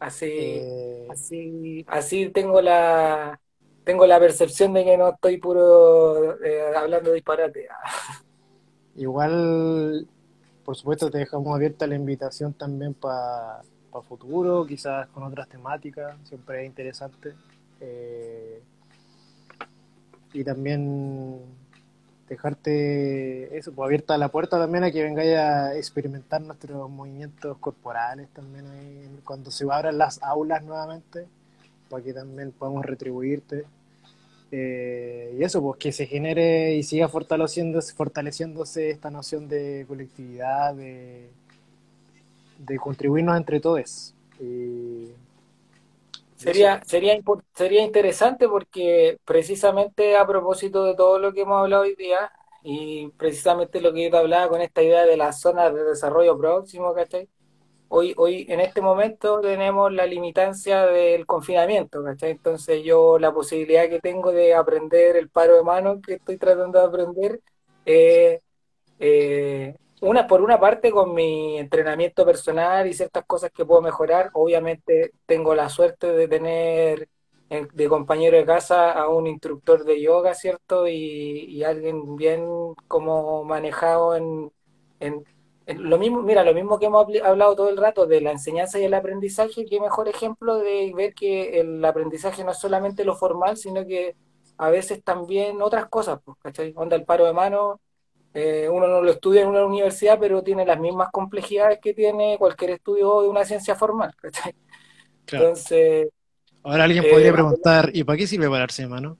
Speaker 2: Así, así, así tengo la tengo la percepción de que no estoy puro hablando disparate. *laughs*
Speaker 1: Igual por supuesto, te dejamos abierta la invitación también para futuro, quizás con otras temáticas, siempre es interesante. Eh, y también dejarte eso, pues abierta la puerta también a que vengáis a experimentar nuestros movimientos corporales también ahí, cuando se abran las aulas nuevamente, para que también podamos retribuirte eh, y eso, pues que se genere y siga fortaleciéndose, fortaleciéndose esta noción de colectividad, de, de contribuirnos entre todos.
Speaker 2: sería, sería, sería interesante porque precisamente a propósito de todo lo que hemos hablado hoy día, y precisamente lo que yo te hablaba con esta idea de las zonas de desarrollo próximo, ¿cachai? Hoy, hoy en este momento tenemos la limitancia del confinamiento, ¿cachai? Entonces yo la posibilidad que tengo de aprender el paro de mano que estoy tratando de aprender, eh, eh, una por una parte con mi entrenamiento personal y ciertas cosas que puedo mejorar, obviamente tengo la suerte de tener de compañero de casa a un instructor de yoga, ¿cierto? Y, alguien bien como manejado en, lo mismo, mira, lo mismo que hemos hablado todo el rato de la enseñanza y el aprendizaje, qué mejor ejemplo de ver que el aprendizaje no es solamente lo formal, sino que a veces también otras cosas, pues, ¿cachai? Onda el paro de mano, eh, uno no lo estudia en una universidad, pero tiene las mismas complejidades que tiene cualquier estudio de una ciencia formal, ¿cachai? Entonces,
Speaker 1: Ahora alguien podría eh, preguntar, ¿y para qué sirve pararse de mano?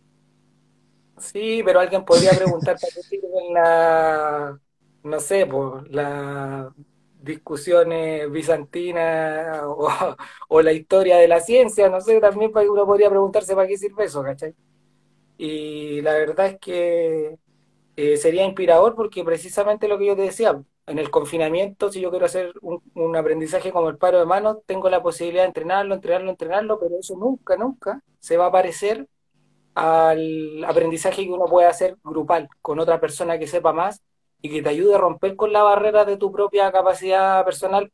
Speaker 2: Sí, pero alguien podría preguntar para qué sirve la, no sé, pues, las discusiones bizantinas *laughs* o, la historia de la ciencia, no sé, también uno podría preguntarse para qué sirve eso, ¿cachai? Y la verdad es que eh, sería inspirador porque precisamente lo que yo te decía, en el confinamiento, si yo quiero hacer un, aprendizaje como el paro de manos, tengo la posibilidad de entrenarlo, entrenarlo, entrenarlo, pero eso nunca, nunca se va a parecer al aprendizaje que uno puede hacer grupal, con otra persona que sepa más y que te ayude a romper con la barrera de tu propia capacidad personal.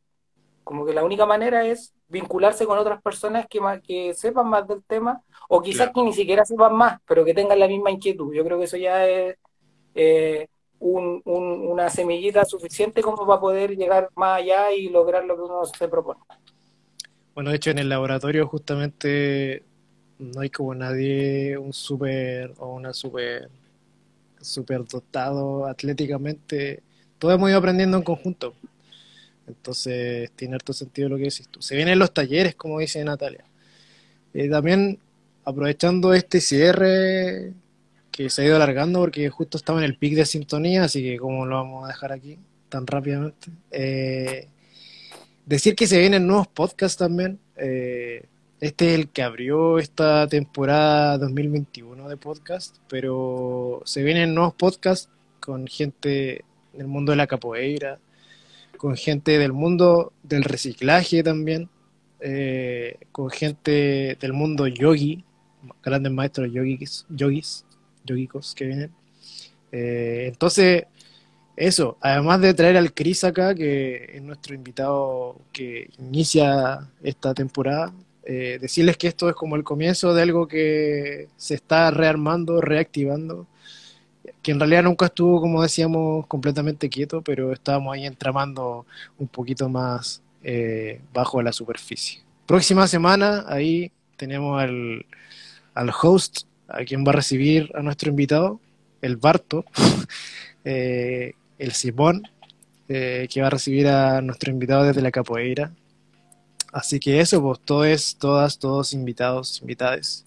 Speaker 2: Como que la única manera es vincularse con otras personas que, que sepan más del tema, o quizás que ni siquiera sepan más, pero que tengan la misma inquietud. Yo creo que eso ya es... Eh, una semillita suficiente como para poder llegar más allá y lograr lo que uno se propone.
Speaker 1: Bueno, de hecho en el laboratorio justamente no hay como nadie, un super o una super, super dotado atléticamente. Todos hemos ido aprendiendo en conjunto. Entonces tiene harto sentido lo que decís tú. Se vienen los talleres, como dice Natalia. Eh, también aprovechando este cierre que se ha ido alargando porque justo estaba en el pic de sintonía, así que como lo vamos a dejar aquí tan rápidamente. Eh, decir que se vienen nuevos podcasts también. Eh, este es el que abrió esta temporada 2021 de podcast, pero se vienen nuevos podcasts con gente del mundo de la capoeira, con gente del mundo del reciclaje también, eh, con gente del mundo yogi, grandes maestros yogis, yogis yogicos que vienen. Eh, entonces, eso, además de traer al Chris acá, que es nuestro invitado que inicia esta temporada, eh, decirles que esto es como el comienzo de algo que se está rearmando, reactivando, que en realidad nunca estuvo, como decíamos, completamente quieto, pero estábamos ahí entramando un poquito más eh, bajo la superficie. Próxima semana, ahí tenemos al, al host a quien va a recibir a nuestro invitado, el Barto, *laughs* eh, el Simón, eh, que va a recibir a nuestro invitado desde la capoeira. Así que eso, pues todos, todas, todos invitados, invitadas.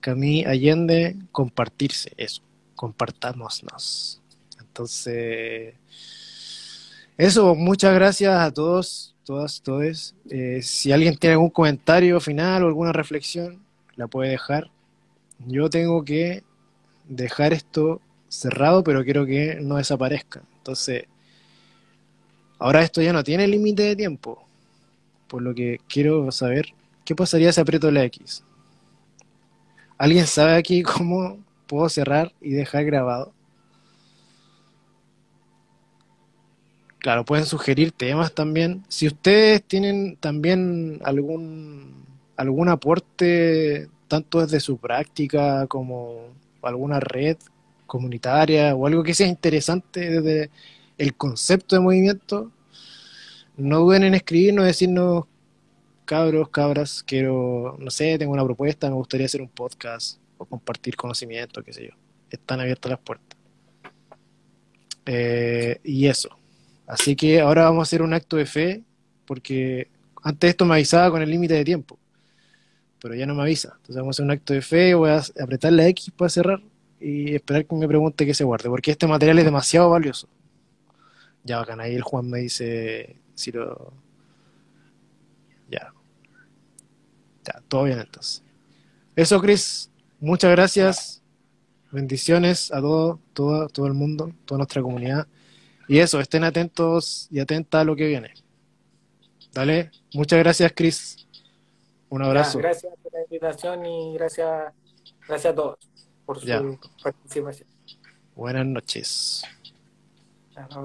Speaker 1: Camí Allende, compartirse, eso, compartámonos. Entonces, eso, muchas gracias a todos, todas, todos. Eh, si alguien tiene algún comentario final o alguna reflexión, la puede dejar yo tengo que dejar esto cerrado, pero quiero que no desaparezca. Entonces, ahora esto ya no tiene límite de tiempo. Por lo que quiero saber, ¿qué pasaría si aprieto la X? ¿Alguien sabe aquí *laughs* cómo puedo cerrar y dejar grabado? Claro, pueden sugerir temas también. Si ustedes tienen también algún algún aporte tanto desde su práctica como alguna red comunitaria o algo que sea interesante desde el concepto de movimiento, no duden en escribirnos, decirnos, cabros, cabras, quiero, no sé, tengo una propuesta, me gustaría hacer un podcast o compartir conocimiento, qué sé yo. Están abiertas las puertas. Eh, y eso. Así que ahora vamos a hacer un acto de fe, porque antes esto me avisaba con el límite de tiempo pero ya no me avisa. Entonces vamos a hacer un acto de fe, voy a apretar la X para cerrar y esperar que me pregunte que se guarde, porque este material es demasiado valioso. Ya bacán, ahí el Juan me dice si lo... Ya. Ya, todo bien entonces. Eso, Chris, muchas gracias. bendiciones a todo, todo, todo el mundo, toda nuestra comunidad. Y eso, estén atentos y atentas a lo que viene. Dale, muchas gracias, Chris. Un abrazo.
Speaker 2: gracias por la invitación y gracias, gracias a todos por su participación.
Speaker 1: Buenas noches.
Speaker 2: Hasta